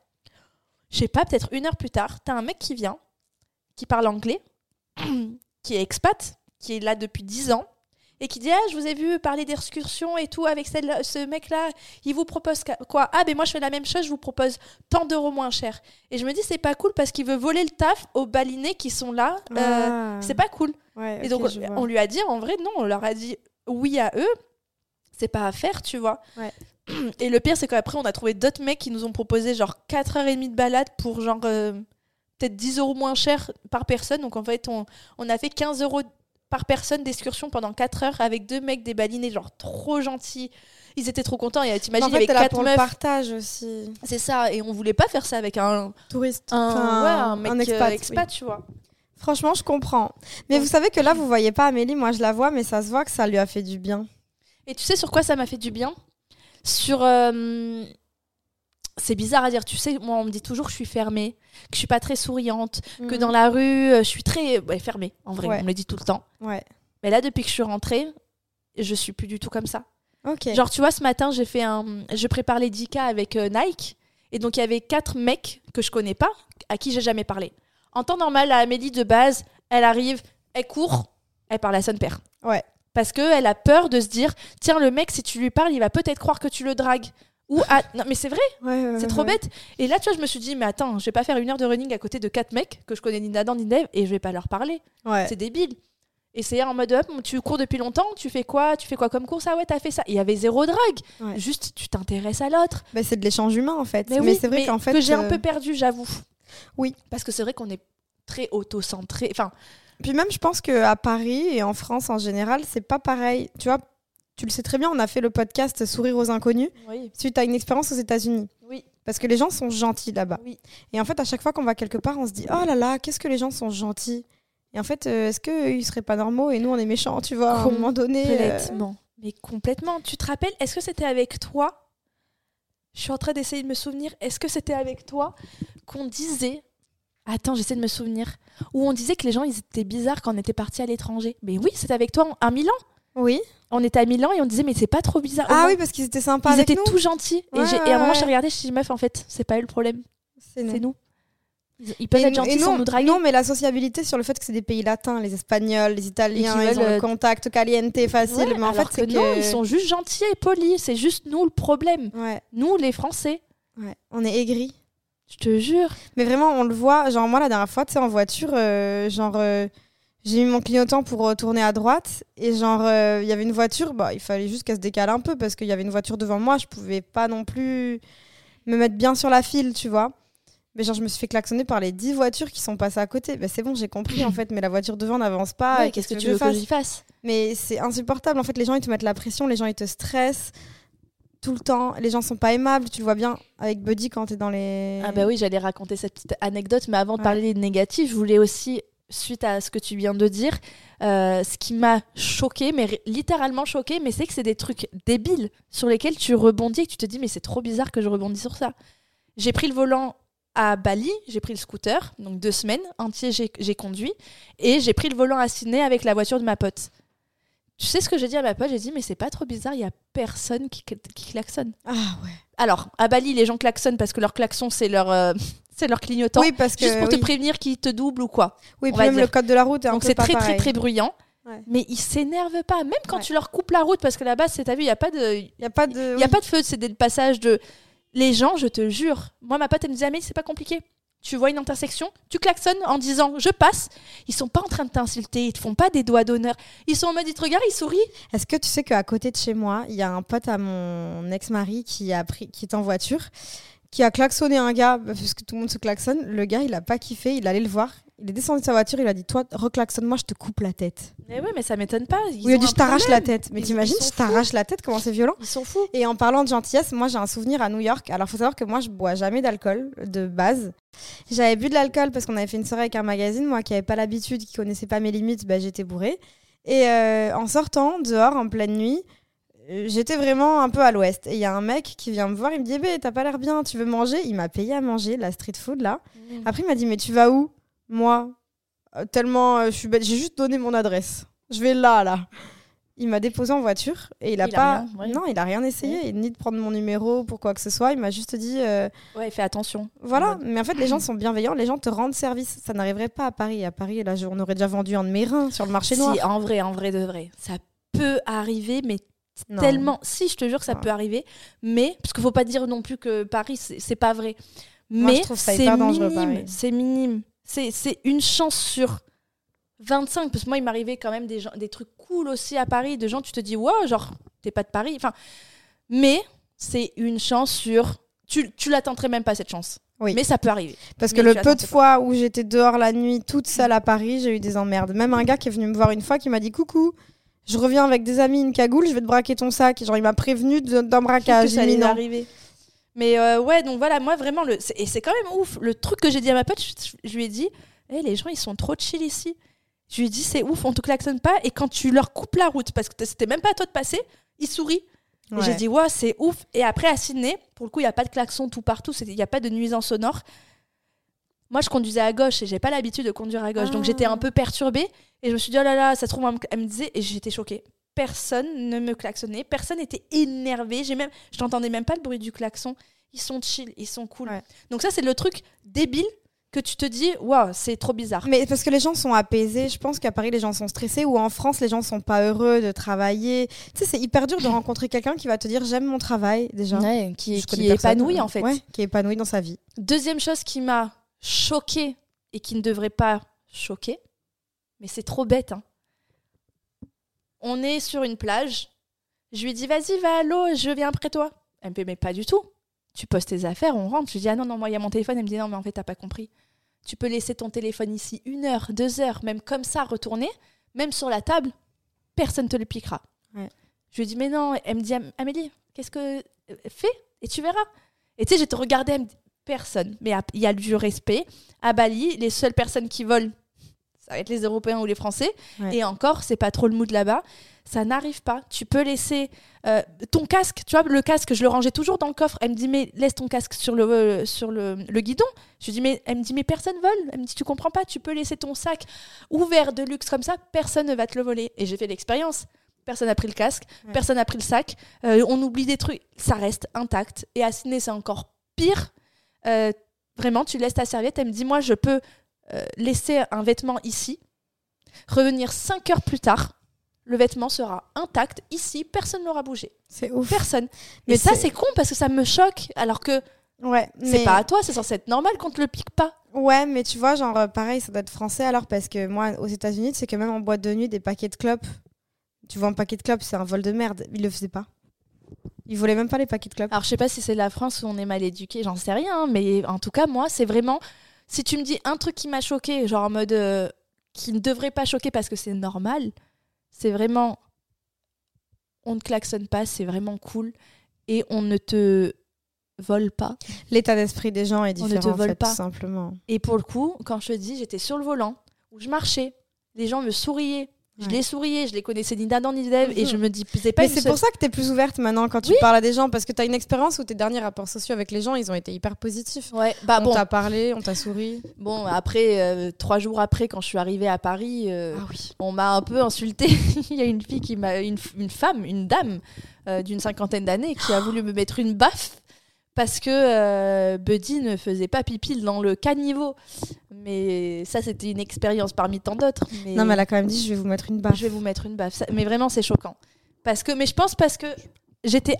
Je sais pas, peut-être une heure plus tard, t'as un mec qui vient, qui parle anglais, qui est expat, qui est là depuis 10 ans, et qui dit Ah, je vous ai vu parler d'excursion et tout avec celle, ce mec-là, il vous propose quoi? Ah, ben moi je fais la même chose, je vous propose tant d'euros moins cher. Et je me dis, c'est pas cool parce qu'il veut voler le taf aux balinés qui sont là. Euh, Ah. C'est pas cool. Ouais, Et donc, vois. on lui a dit, en vrai, non, on leur a dit oui à eux. C'est pas à faire, tu vois. Ouais. Et le pire, c'est qu'après, on a trouvé d'autres mecs qui nous ont proposé genre 4h30 de balade pour genre euh, peut-être 10 euros moins cher par personne. Donc en fait, on, on a fait 15 euros par personne d'excursion pendant 4 heures avec deux mecs des balinés, genre trop gentils. Ils étaient trop contents. Et Mais t'imagines, en il y fait, avait t'es là 4 pour le meufs. partage aussi. C'est ça. Et on voulait pas faire ça avec un, Touriste. un, Enfin, ouais, un mec un euh, expat, oui. tu vois. Franchement, je comprends. Mais vous savez que là, vous voyez pas Amélie, moi je la vois, mais ça se voit que ça lui a fait du bien. Et tu sais sur quoi ça m'a fait du bien? Sur. euh, C'est bizarre à dire, tu sais, moi on me dit toujours que je suis fermée, que je suis pas très souriante, que dans la rue euh, je suis très ouais, fermée, en vrai, Ouais. on me le dit tout le temps. Ouais. Mais là, depuis que je suis rentrée, je suis plus du tout comme ça. Genre, tu vois, ce matin, j'ai fait un. Je prépare les 10K avec euh, Nike, et donc il y avait quatre mecs que je connais pas, à qui j'ai jamais parlé. En temps normal, la Amélie de base, elle arrive, elle court, elle parle à son père. Ouais. Parce qu'elle a peur de se dire tiens, le mec, si tu lui parles, il va peut-être croire que tu le dragues. Ou non, mais c'est vrai, Ouais, ouais, c'est trop bête. Et là, tu vois, je me suis dit mais attends, je vais pas faire une heure de running à côté de quatre mecs que je connais ni d'Adam ni d'Ève et je vais pas leur parler. C'est débile. Et c'est en mode hop, tu cours depuis longtemps, tu fais quoi? Tu fais quoi comme course? Ah ouais, t'as fait ça. Il y avait zéro drague. Juste, tu t'intéresses à l'autre. Bah, c'est de l'échange humain en fait. Mais, Mais, oui, c'est vrai mais qu'en fait. que j'ai un euh, peu perdu, j'avoue. Oui. Parce que c'est vrai qu'on est très auto-centré. Enfin, Puis même, je pense qu'à Paris et en France en général, c'est pas pareil. Tu vois, tu le sais très bien, on a fait le podcast Sourire aux inconnus oui, suite à une expérience aux États-Unis. oui, Parce que les gens sont gentils là-bas. oui. Et en fait, à chaque fois qu'on va quelque part, on se dit Oh là là, qu'est-ce que les gens sont gentils. Et en fait, euh, est-ce qu'ils seraient pas normaux et nous, on est méchants, tu vois, à un moment donné euh, Complètement. Mais complètement. Tu te rappelles, est-ce que c'était avec toi? Je suis en train d'essayer de me souvenir. Est-ce que c'était avec toi qu'on disait. Attends, j'essaie de me souvenir. Où on disait que les gens, ils étaient bizarres quand on était parti à l'étranger? Mais oui, c'était avec toi à Milan. Oui. On était à Milan et on disait, mais c'est pas trop bizarre. Ah oui, parce qu'ils étaient sympas Ils avec étaient nous. tout gentils. Ouais, et, j'ai- ouais, et à un moment, j'ai regardé, je me suis dit, meuf, en fait, c'est pas eux le problème. C'est nous. Nous. Ils, peuvent Et être gentils et sans nous, draguer. Non, mais la sociabilité sur le fait que c'est des pays latins, les Espagnols, les Italiens, ils ont le contact caliente facile. Ouais, mais en fait, c'est que que... non, ils sont juste gentils et polis. C'est juste nous le problème. Ouais, Nous, les Français. ouais. On est aigris. Je te jure. Mais vraiment, on le voit. Genre, moi, la dernière fois, tu sais, en voiture, euh, genre, euh, j'ai mis mon clignotant pour euh, tourner à droite. Et genre, euh, il y avait une voiture, bah, il fallait juste qu'elle se décale un peu parce qu'il y avait une voiture devant moi. Je pouvais pas non plus me mettre bien sur la file, tu vois. Mais genre, je me suis fait klaxonner par les 10 voitures qui sont passées à côté. Bah, c'est bon, j'ai compris en fait, mais la voiture devant n'avance pas. Ouais, Qu'est-ce que tu veux que j'y fasse? Mais c'est insupportable. En fait, les gens, ils te mettent la pression, les gens, ils te stressent. tout le temps. Les gens sont pas aimables. Tu le vois bien avec Buddy quand tu es dans les. Ah bah oui, j'allais raconter cette petite anecdote, mais avant de parler des négatifs, je voulais aussi, suite à ce que tu viens de dire, euh, ce qui m'a choqué, mais littéralement choqué, mais c'est que c'est des trucs débiles sur lesquels tu rebondis et que tu te dis mais c'est trop bizarre que je rebondis sur ça. J'ai pris le volant à Bali, j'ai pris le scooter, donc deux semaines entières j'ai conduit, et j'ai pris le volant à Sydney avec la voiture de ma pote. Tu sais ce que j'ai dit à ma pote? J'ai dit, mais c'est pas trop bizarre, il y a personne qui, qui klaxonne. Ah ouais. Alors, à Bali, les gens klaxonnent parce que leur klaxon, c'est leur, euh, c'est leur clignotant. Oui, parce que. Juste pour te prévenir qu'ils te doublent ou quoi. Oui, puis même le code de la route est un Donc c'est très, très, très bruyant. Mais ils s'énervent pas, même quand tu leur coupes la route, parce que là-bas, c'est ta vu, il n'y a pas de. Il a pas de. Y a pas de feu, c'est des passages de. Les gens, je te jure. Moi, ma pote, elle me disait, ah, mais c'est pas compliqué tu vois une intersection, tu klaxonnes en disant je passe. Ils sont pas en train de t'insulter, ils te font pas des doigts d'honneur. Ils sont en mode ils te regardent, ils sourient. Est-ce que tu sais qu'à côté de chez moi, il y a un pote à mon ex-mari qui a pris, qui est en voiture, qui a klaxonné un gars parce que tout le monde se klaxonne. Le gars, il a pas kiffé, il allait le voir. Il est descendu de sa voiture, il a dit Toi, reclaxonne-moi, je te coupe la tête. Mais oui, mais ça m'étonne pas. Ils il a dit Je t'arrache la tête. Mais t'imagines, je t'arrache la tête, comment c'est violent Ils sont fous. Et en parlant de gentillesse, moi j'ai un souvenir à New York. Alors faut savoir que moi je bois jamais d'alcool de base. J'avais bu de l'alcool parce qu'on avait fait une soirée avec un magazine. Moi qui n'avais pas l'habitude, qui connaissait pas mes limites, bah, j'étais bourrée. Et euh, en sortant dehors en pleine nuit, j'étais vraiment un peu à l'ouest. Et il y a un mec qui vient me voir, il me dit eh, T'as pas l'air bien, tu veux manger? Il m'a payé à manger, la street food là. Mmh. Après, il m'a dit Mais tu vas où? Moi, euh, tellement euh, je suis bête. J'ai juste donné mon adresse. Je vais là, là. Il m'a déposé en voiture et il a pas. Non, il a rien essayé, ni de prendre mon numéro pour quoi que ce soit. Il m'a juste dit. Ouais, fais attention. Voilà, mais en fait, les gens sont bienveillants, les gens te rendent service. Ça n'arriverait pas à Paris. À Paris, là, on aurait déjà vendu un de mes reins sur le marché noir. Si, en vrai, en vrai de vrai. Ça peut arriver, mais tellement. Si, je te jure que ça peut arriver, mais parce qu'il faut pas dire non plus que Paris c'est pas vrai. Mais c'est minime. C'est minime. C'est une chance sur 25 parce que moi il m'arrivait quand même des gens, des trucs cool aussi à Paris, de gens tu te dis wow genre t'es pas de Paris. Enfin, mais c'est une chance sur. Tu tu l'attenterais même pas cette chance. Oui. Mais ça peut arriver. Parce que le peu de fois où j'étais dehors la nuit toute seule à Paris, j'ai eu des emmerdes. Même un gars qui est venu me voir une fois qui m'a dit coucou, je reviens avec des amis, une cagoule, je vais te braquer ton sac. Genre, il m'a prévenu d'un braquage. ça allait arriver. Mais euh, ouais, donc voilà, moi vraiment, le... et c'est quand même ouf. Le truc que j'ai dit à ma pote, je, lui ai dit hey, les gens, ils sont trop chill ici. Je lui ai dit c'est ouf, on te klaxonne pas. Et quand tu leur coupes la route, parce que c'était même pas à toi de passer, ils sourient. Et j'ai dit ouais, c'est ouf. Et après, à Sydney, pour le coup, il n'y a pas de klaxon tout partout, il n'y a pas de nuisance sonore. Moi, je conduisais à gauche et j'ai pas l'habitude de conduire à gauche. Donc j'étais un ah. peu perturbée et je me suis dit, oh là là, ça se trouve, elle me disait, et j'étais choquée. Personne ne me klaxonnait, personne n'était énervé. J'ai même, je n'entendais même pas le bruit du klaxon. Ils sont chill, ils sont cool. Donc ça, c'est le truc débile que tu te dis, waouh, c'est trop bizarre. Mais parce que les gens sont apaisés, je pense qu'à Paris, les gens sont stressés, ou en France, les gens sont pas heureux de travailler. Tu sais, c'est hyper dur de rencontrer quelqu'un qui va te dire, j'aime mon travail, déjà. qui, qui est épanoui, en fait. qui est épanoui dans sa vie. Deuxième chose qui m'a choqué et qui ne devrait pas choquer, mais c'est trop bête. Hein. On est sur une plage. Je lui dis, vas-y, va à l'eau, je viens après toi. Elle me dit, mais pas du tout. Tu poses tes affaires, on rentre. Je lui dis, ah non, non, moi, il y a mon téléphone. Elle me dit, non, mais en fait, t'as pas compris. Tu peux laisser ton téléphone ici une heure, deux heures, même comme ça, retourner, même sur la table, personne te le piquera. Je lui dis, mais non. Elle me dit, Amélie, qu'est-ce que. Euh, fais et tu verras. Et tu sais, je te regardais, elle me dit, personne. Mais il y a du respect. À Bali, les seules personnes qui volent, ça va être les Européens ou les Français. Et encore, c'est pas trop le mood là-bas. Ça n'arrive pas. Tu peux laisser euh, ton casque. Tu vois, le casque, je le rangeais toujours dans le coffre. Elle me dit, mais laisse ton casque sur le, euh, sur le, le, guidon. Je dis, mais elle me dit, mais personne vole. Elle me dit, tu comprends pas. Tu peux laisser ton sac ouvert de luxe comme ça. Personne ne va te le voler. Et j'ai fait l'expérience. Personne n'a pris le casque, personne n'a pris le sac. Euh, on oublie des trucs. Ça reste intact. Et à Sydney, c'est encore pire vraiment, tu laisses ta serviette, elle me dit, moi, je peux euh, laisser un vêtement ici, revenir 5 heures plus tard, le vêtement sera intact ici, personne n'aura bougé. C'est ouf. Personne. Mais, ça, c'est con parce que ça me choque, alors que ouais, c'est pas à toi, c'est censé être normal qu'on te le pique pas. Ouais, mais tu vois, genre, pareil, ça doit être français alors, parce que moi, aux États-Unis, c'est que même en boîte de nuit, des paquets de clopes, tu vois, un paquet de clopes, c'est un vol de merde. Ils le faisaient pas. Ils voulaient même pas les paquets de clopes. Alors je sais pas si c'est la France où on est mal éduqué, j'en sais rien, mais en tout cas moi c'est vraiment si tu me dis un truc qui m'a choqué, genre en mode euh, qui ne devrait pas choquer parce que c'est normal, c'est vraiment on ne klaxonne pas, c'est vraiment cool et on ne te vole pas. L'état d'esprit des gens est différent, on ne te vole pas. tout simplement. Et pour le coup, quand je te dis, j'étais sur le volant, où je marchais, les gens me souriaient, je les souriais, je les connaissais ni d'Adam ni d'Ève et je me disais pas. Mais c'est pour ça que tu es plus ouverte maintenant quand tu parles à des gens parce que tu as une expérience où tes derniers rapports sociaux avec les gens ils ont été hyper positifs. Ouais, bah on t'a parlé, on t'a souri. Bon, après, euh, trois jours après, quand je suis arrivée à Paris, euh, ah on m'a un peu insulté. Il y a une fille qui m'a. Une, une, femme, une dame euh, d'une cinquantaine d'années qui a voulu me mettre une baffe parce que euh, Buddy ne faisait pas pipi dans le caniveau. Mais ça, c'était une expérience parmi tant d'autres. Non, mais elle a quand même dit je vais vous mettre une baffe. Je vais vous mettre une baffe. mais vraiment, c'est choquant. Parce que, mais je pense parce que j'étais,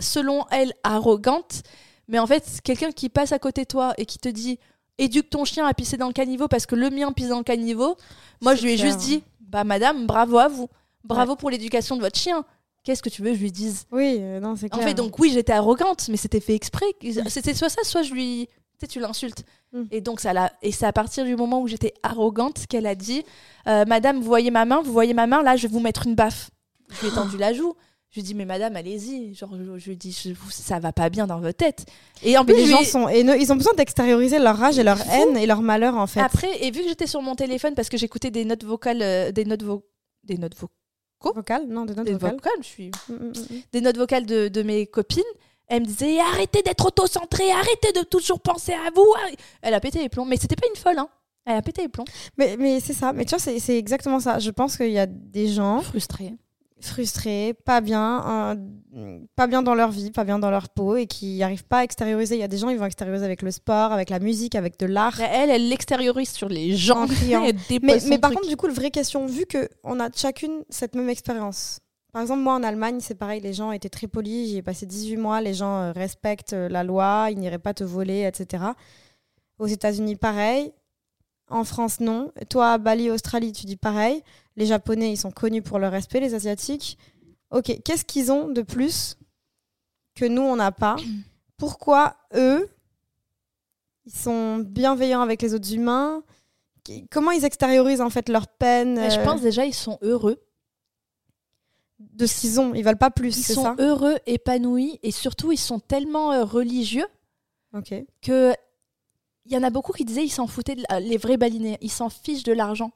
selon elle, arrogante. Mais en fait, quelqu'un qui passe à côté de toi et qui te dit éduque ton chien à pisser dans le caniveau parce que le mien pisse dans le caniveau, moi, je lui ai juste dit bah, madame, bravo à vous. Bravo pour l'éducation de votre chien qu'est-ce que tu veux que je lui dise Oui, euh, non, c'est clair. En fait, donc oui, j'étais arrogante, mais c'était fait exprès. C'était soit ça, soit je lui. Tu sais, tu l'insultes. Mm. Et donc, ça l'a... et c'est à partir du moment où j'étais arrogante qu'elle a dit euh, Madame, vous voyez ma main Vous voyez ma main Là, je vais vous mettre une baffe. Je lui ai tendu la joue. Je lui ai dit, mais madame, allez-y. Genre, je, lui ai dit, ça va pas bien dans votre tête. Et en plus, les gens sont. Ils ont besoin d'extérioriser leur rage et leur haine et leur malheur, en fait. Après, et vu que j'étais sur mon téléphone parce que j'écoutais des notes vocales, euh, des notes, vo des notes vocales Vocales Non, des notes vocales. je suis... Mm, mm, mm, des notes vocales de, de mes copines. Elle me disait arrêtez d'être auto-centré, arrêtez de toujours penser à vous. Elle a pété les plombs, mais c'était pas une folle, hein. Elle a pété les plombs. Mais, mais c'est ça, mais tu vois, c'est exactement ça. Je pense qu'il y a des gens. Frustrés frustrés, pas bien, pas bien dans leur vie, pas bien dans leur peau et qui n'arrivent pas à extérioriser. Il y a des gens, ils vont extérioriser avec le sport, avec la musique, avec de l'art. Elle, elle l'extériorise sur les gens. mais, mais par contre, du coup, la vraie question, vu qu'on a chacune cette même expérience. Par exemple, moi en Allemagne, c'est pareil, les gens étaient très polis, j'y ai passé 18 mois, les gens euh, respectent euh, la loi, ils n'iraient pas te voler, etc. Aux États-Unis, pareil. En France, non. Toi, à Bali, Australie, tu dis pareil. Les Japonais, ils sont connus pour leur respect, les Asiatiques. Ok, qu'est-ce qu'ils ont de plus que nous, on n'a pas Pourquoi eux, ils sont bienveillants avec les autres humains Comment ils extériorisent en fait leur peine Je pense euh, déjà, ils sont heureux. De ce qu'ils ont, ils veulent pas plus. Ils sont heureux, épanouis et surtout, ils sont tellement euh, religieux que il y en a beaucoup qui disaient ils s'en foutaient, les vrais balinés, ils s'en fichent de l'argent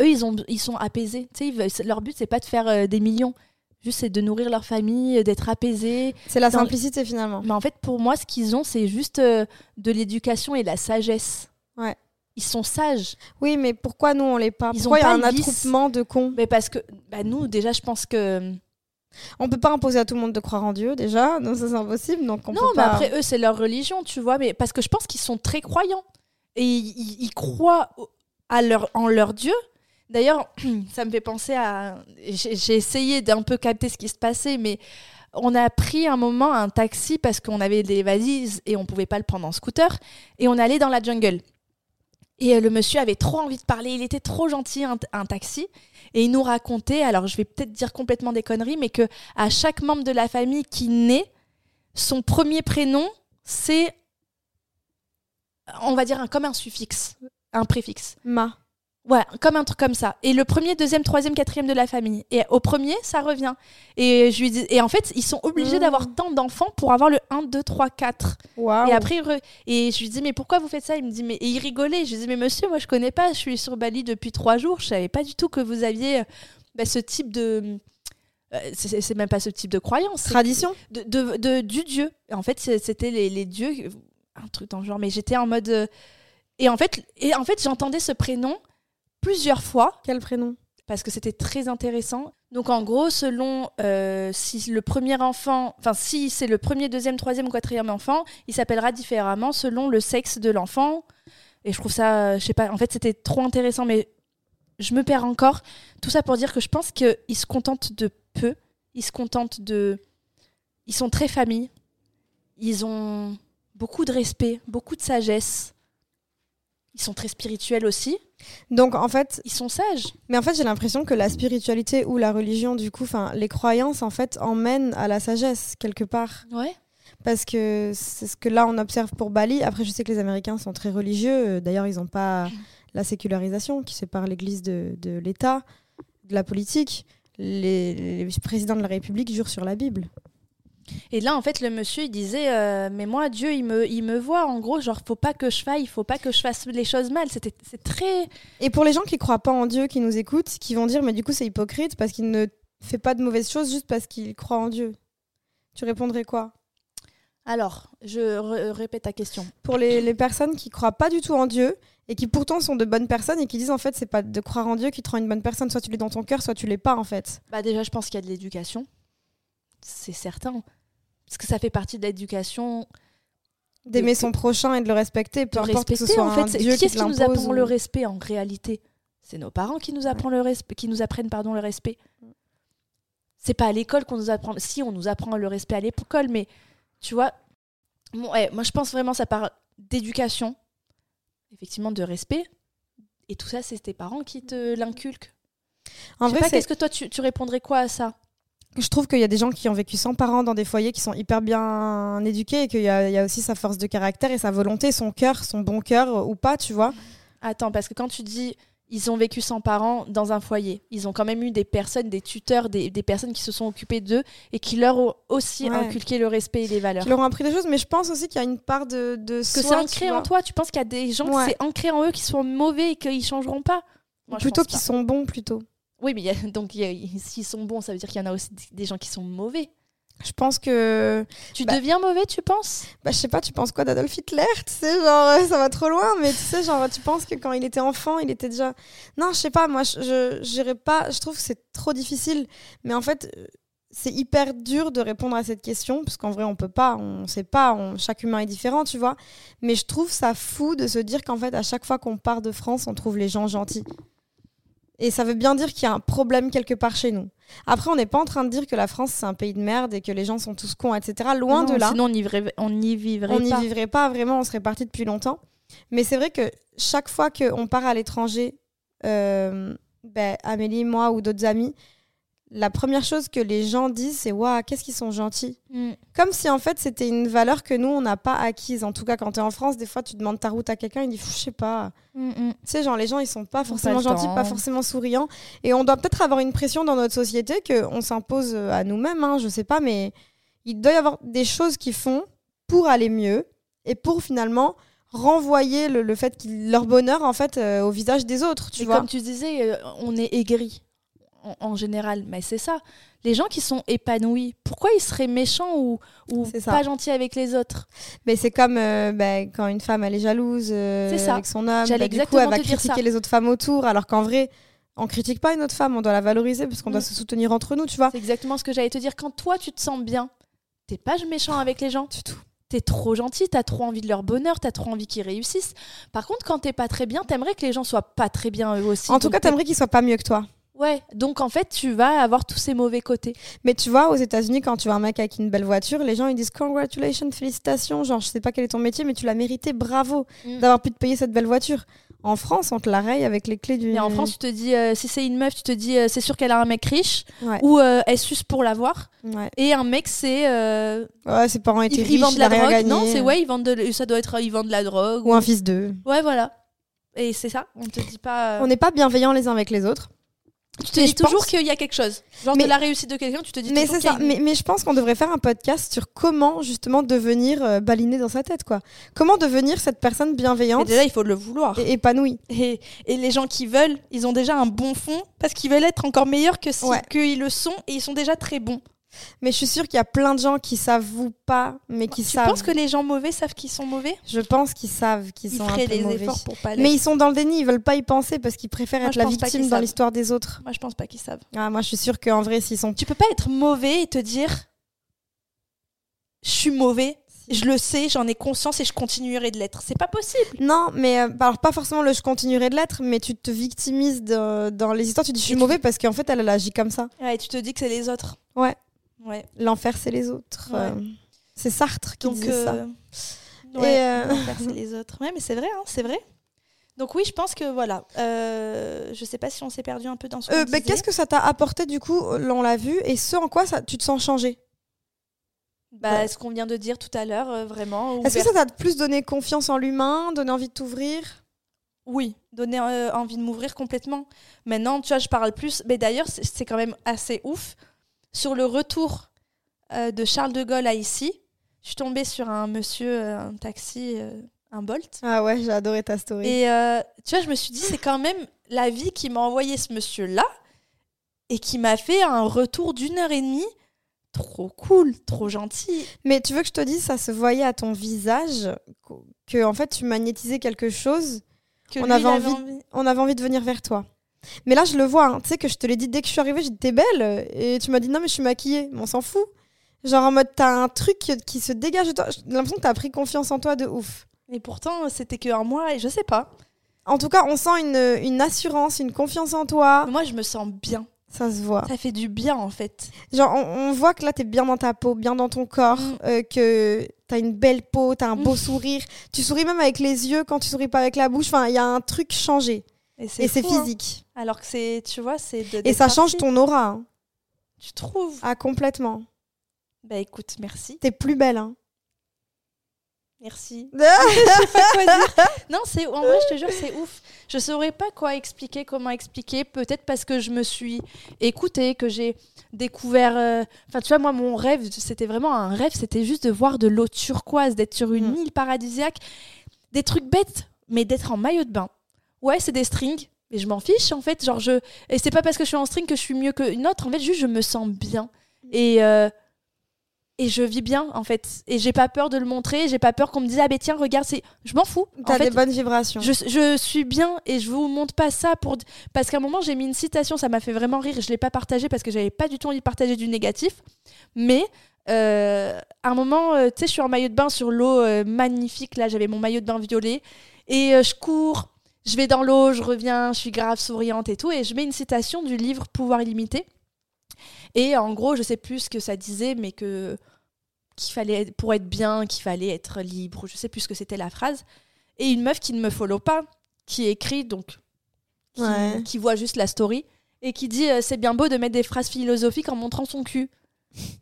eux, ils, ont, ils sont apaisés. Tu sais, leur but, c'est pas de faire euh, des millions. Juste, c'est de nourrir leur famille, euh, d'être apaisés. C'est la simplicité, finalement. Mais en fait, pour moi, ce qu'ils ont, c'est juste euh, de l'éducation et de la sagesse. Ouais. Ils sont sages. Oui, mais pourquoi nous, on l'est pas? Pourquoi il y a un attroupement de cons? Mais parce que bah, nous, déjà, je pense que... On peut pas imposer à tout le monde de croire en Dieu, déjà. Non, ça, c'est impossible. Donc on non, mais après, eux, c'est leur religion, tu vois. Mais parce que je pense qu'ils sont très croyants. Et ils, ils croient à leur, en leur Dieu D'ailleurs, ça me fait penser à. J'ai essayé d'un peu capter ce qui se passait, mais on a pris un moment un taxi parce qu'on avait des valises et on pouvait pas le prendre en scooter. Et on allait dans la jungle. Et euh, le monsieur avait trop envie de parler, il était trop gentil, un, taxi. Et il nous racontait, alors je vais peut-être dire complètement des conneries, mais que à chaque membre de la famille qui naît, son premier prénom, c'est, on va dire, un, comme un suffixe, un préfixe. Ma. Ouais, comme un truc comme ça. Et le premier, deuxième, troisième, quatrième de la famille. Et au premier, ça revient. Et, je lui dis... et en fait, ils sont obligés mmh. d'avoir tant d'enfants pour avoir le 1, 2, 3, 4. Et après, et je lui dis, mais pourquoi vous faites ça? Il me dit, mais et il rigolait. Je lui dis, mais monsieur, moi je connais pas, je suis sur Bali depuis trois jours, je savais pas du tout que vous aviez euh, bah, ce type de. Euh, c'est même pas ce type de croyance. Tradition de, de, Du dieu. En fait, c'était les, les, dieux, un truc dans le genre, mais j'étais en mode. Euh, et en fait, et en fait j'entendais ce prénom plusieurs fois. Quel prénom? Parce que c'était très intéressant. Donc en gros, selon euh, si le premier enfant, enfin si c'est le premier, deuxième, troisième ou quatrième enfant, il s'appellera différemment selon le sexe de l'enfant. Et je trouve ça, je sais pas, en fait c'était trop intéressant, mais je me perds encore. Tout ça pour dire que je pense qu'ils se contentent de peu. Ils se contentent de... Ils sont très famille. Ils ont beaucoup de respect, beaucoup de sagesse. Ils sont très spirituels aussi. Donc en fait, ils sont sages. Mais en fait, j'ai l'impression que la spiritualité ou la religion, du coup, enfin, les croyances en fait emmènent à la sagesse quelque part. Ouais. Parce que c'est ce que là on observe pour Bali. Après, je sais que les Américains sont très religieux. D'ailleurs, ils n'ont pas la sécularisation qui sépare l'Église de, de l'État, de la politique. Les, les, présidents de la République jurent sur la Bible. Et là, en fait, le monsieur, il disait, euh, mais moi, Dieu, il me, il me voit. En gros, genre, faut pas que je faille, faut pas que je fasse les choses mal. C'était, c'est très. Et pour les gens qui croient pas en Dieu, qui nous écoutent, qui vont dire, mais du coup, c'est hypocrite parce qu'il ne fait pas de mauvaises choses juste parce qu'il croit en Dieu. Tu répondrais quoi? Alors, je répète ta question. Pour les, les, personnes qui croient pas du tout en Dieu et qui pourtant sont de bonnes personnes et qui disent en fait c'est pas de croire en Dieu qui te rend une bonne personne, soit tu l'es dans ton cœur, soit tu l'es pas en fait. Bah déjà, je pense qu'il y a de l'éducation c'est certain. Parce que ça fait partie de l'éducation. D'aimer son prochain et de le respecter, peu importe que ce soit en fait, Dieu qui, qui nous apprend le respect en réalité? C'est nos parents qui nous apprennent le respect, qui nous apprennent pardon le respect. C'est pas à l'école qu'on nous apprend. Si on nous apprend le respect à l'école, mais tu vois, moi je pense vraiment ça part d'éducation, effectivement de respect, et tout ça c'est tes parents qui te l'inculquent. En vrai, qu'est-ce que toi tu, tu répondrais quoi à ça? Je trouve qu'il y a des gens qui ont vécu sans parents dans des foyers qui sont hyper bien éduqués et qu'il y, a aussi sa force de caractère et sa volonté, son cœur, son bon cœur ou pas, tu vois. Attends, parce que quand tu dis ils ont vécu sans parents dans un foyer, ils ont quand même eu des personnes, des tuteurs, des, personnes qui se sont occupées d'eux et qui leur ont aussi inculqué le respect et les valeurs. Qui leur ont appris des choses, mais je pense aussi qu'il y a une part de, de que c'est ancré en toi. Tu penses qu'il y a des gens qui c'est ancré en eux qui sont mauvais et qu'ils changeront pas Plutôt qu'ils sont bons, plutôt. Oui, mais donc s'ils sont bons, ça veut dire qu'il y en a aussi des gens qui sont mauvais. Je pense que. Tu bah deviens mauvais, tu penses? Bah, je sais pas, tu penses quoi d'Adolf Hitler? Tu sais, genre, euh, ça va trop loin, mais tu sais, genre, tu penses que quand il était enfant, il était déjà. Non, je sais pas, moi, je j'irais pas. Je trouve que c'est trop difficile. Mais en fait, euh, c'est hyper dur de répondre à cette question, parce qu'en vrai, on peut pas, on sait pas, chaque humain est différent, tu vois. Mais je trouve ça fou de se dire qu'en fait, à chaque fois qu'on part de France, on trouve les gens gentils. Et ça veut bien dire qu'il y a un problème quelque part chez nous. Après, on n'est pas en train de dire que la France, c'est un pays de merde et que les gens sont tous cons, etc. Loin de là. Sinon, on n'y vivrait, on vivrait pas. On n'y vivrait pas, vraiment, on serait parti depuis longtemps. Mais c'est vrai que chaque fois qu'on part à l'étranger, euh, ben, Amélie, moi ou d'autres amis, la première chose que les gens disent, c'est Waouh, qu'est-ce qu'ils sont gentils. Mm. Comme si en fait c'était une valeur que nous, on n'a pas acquise. En tout cas, quand tu es en France, des fois tu demandes ta route à quelqu'un, il dit Je sais pas. Mm, mm. Tu sais, genre les gens, ils sont pas forcément gentils, pas forcément souriants. Et on doit peut-être avoir une pression dans notre société qu'on s'impose à nous-mêmes, hein, je sais pas, mais il doit y avoir des choses qu'ils font pour aller mieux et pour finalement renvoyer le, fait qu'ils leur bonheur en fait euh, au visage des autres tu vois comme tu disais euh, on est aigri en, général. Mais c'est ça. Les gens qui sont épanouis, pourquoi ils seraient méchants ou, ou pas gentils avec les autres? Mais c'est comme euh, bah, quand une femme elle est jalouse euh, avec son homme, bah, du coup elle va critiquer les autres femmes autour, alors qu'en vrai on critique pas une autre femme, on doit la valoriser parce qu'on doit mm. se soutenir entre nous, tu vois. C'est exactement ce que j'allais te dire. Quand toi tu te sens bien, t'es pas méchant avec les gens. Du tout t'es trop gentil, t'as trop envie de leur bonheur, t'as trop envie qu'ils réussissent. Par contre, quand t'es pas très bien, t'aimerais que les gens soient pas très bien eux aussi. En tout cas, t'aimerais qu'ils soient pas mieux que toi. Ouais, donc en fait, tu vas avoir tous ces mauvais côtés. Mais tu vois, aux États-Unis, quand tu vois un mec avec une belle voiture, les gens ils disent congratulations, félicitations, genre je sais pas quel est ton métier, mais tu l'as mérité, bravo mm. d'avoir pu te payer cette belle voiture. En France, on te la raye avec les clés du. Et en France, tu te dis, euh, si c'est une meuf, tu te dis, euh, c'est sûr qu'elle a un mec riche ou euh, elle suce pour l'avoir. Et un mec, c'est. ouais, ses parents étaient riches, ils vendent de la drogue. Non, c'est ouais, ils vendent de, ça doit être, ils vendent de la drogue. Ou, un fils d'eux. Ouais, voilà. Et c'est ça, on te dit pas. On n'est pas bienveillants les uns avec les autres. Tu te dis toujours qu'il y a quelque chose. Genre de la réussite de quelqu'un, tu te dis mais c'est ça. Mais, mais, je pense qu'on devrait faire un podcast sur comment justement devenir euh, baliné dans sa tête, quoi. Comment devenir cette personne bienveillante. déjà, il faut le vouloir. Et épanouie. Et, et, les gens qui veulent, ils ont déjà un bon fond parce qu'ils veulent être encore meilleurs que si, qu'ils le sont et ils sont déjà très bons. Mais je suis sûre qu'il y a plein de gens qui s'avouent pas, mais qui savent. Tu penses que les gens mauvais savent qu'ils sont mauvais? Je pense qu'ils savent qu'ils sont un peu les mauvais. efforts pour pas Mais ils sont dans le déni, ils veulent pas y penser parce qu'ils préfèrent être la victime dans l'histoire des autres. Moi, je pense pas qu'ils savent. Ah, moi, je suis sûre qu'en vrai, s'ils sont. Tu peux pas être mauvais et te dire, je suis mauvais. Je le sais, j'en ai conscience et je continuerai de l'être. C'est pas possible. Non, mais euh, alors pas forcément le je continuerai de l'être, mais tu te victimises dans les histoires. Tu dis je suis mauvais parce qu'en fait elle, elle agit comme ça. Ouais, et tu te dis que c'est les autres. Ouais. Ouais. L'enfer, c'est les autres. Euh, c'est Sartre qui disait ça. Euh, l'enfer, c'est les autres. Ouais, mais c'est vrai, hein, c'est vrai. Donc oui, je pense que voilà. Euh, je sais pas si on s'est perdu un peu dans ce. Euh, Qu'est-ce que ça t'a apporté du coup On l'a vu et ce en quoi ça, tu te sens changé bah, ce qu'on vient de dire tout à l'heure, vraiment. Est-ce que ça t'a plus donné confiance en l'humain, donné envie de t'ouvrir? Oui, donné envie de m'ouvrir complètement. Maintenant, tu vois, je parle plus. Mais d'ailleurs, c'est quand même assez ouf sur le retour de Charles de Gaulle à ici, je suis tombée sur un monsieur, un taxi, un Bolt. Ah ouais, j'ai adoré ta story. Et tu vois, je me suis dit, c'est quand même la vie qui m'a envoyé ce monsieur-là et qui m'a fait un retour d'une heure et demie. Trop cool, trop gentil. Mais tu veux que je te dise, ça se voyait à ton visage que en fait tu magnétisais quelque chose. Que on, avait envie, on avait envie de venir vers toi. Mais là, je le vois. Hein. Tu sais que je te l'ai dit dès que je suis arrivée, t'es belle. Et tu m'as dit non, mais je suis maquillée. on s'en fout. Genre en mode t'as un truc qui se dégage de toi. J'ai l'impression que t'as pris confiance en toi de ouf. Et pourtant, c'était que un mois et je sais pas. En tout cas, on sent une, une assurance, une confiance en toi. moi, je me sens bien. Ça se voit. Ça fait du bien en fait. Genre, on, voit que là, t'es bien dans ta peau, bien dans ton corps, mm. euh, que t'as une belle peau, t'as un beau mm. sourire. Tu souris même avec les yeux quand tu souris pas avec la bouche. Enfin, il y a un truc changé. Et c'est hein. physique. Alors que c'est, tu vois, c'est. Et ça change ton aura. Hein. Tu trouves Ah, complètement. Bah écoute, merci. T'es plus belle, hein. Merci. je sais pas quoi dire. Non, c'est en vrai, je te jure, c'est ouf. Je saurais pas quoi expliquer, comment expliquer. Peut-être parce que je me suis écoutée, que j'ai découvert. Euh, enfin, tu vois, moi, mon rêve, c'était vraiment un rêve. C'était juste de voir de l'eau turquoise, d'être sur une mm. île paradisiaque, des trucs bêtes, mais d'être en maillot de bain. Ouais, c'est des strings, mais je m'en fiche en fait. Genre je et c'est pas parce que je suis en string que je suis mieux qu'une autre. En fait, juste je me sens bien. Et euh, et je vis bien en fait et j'ai pas peur de le montrer j'ai pas peur qu'on me dise ah ben tiens regarde c'est je m'en fous t'as des bonnes vibrations je, je, suis bien et je vous montre pas ça pour parce qu'à un moment j'ai mis une citation ça m'a fait vraiment rire je l'ai pas partagé parce que j'avais pas du tout envie de partager du négatif mais euh, à un moment euh, tu sais je suis en maillot de bain sur l'eau euh, magnifique là j'avais mon maillot de bain violet et je cours je vais dans l'eau je reviens je suis grave souriante et tout et je mets une citation du livre Pouvoir illimité et en gros, je sais plus ce que ça disait, mais que qu'il fallait pour être bien, qu'il fallait être libre. Je sais plus ce que c'était la phrase. Et une meuf qui ne me follow pas, qui écrit donc, qui, voit juste la story et qui dit euh, c'est bien beau de mettre des phrases philosophiques en montrant son cul.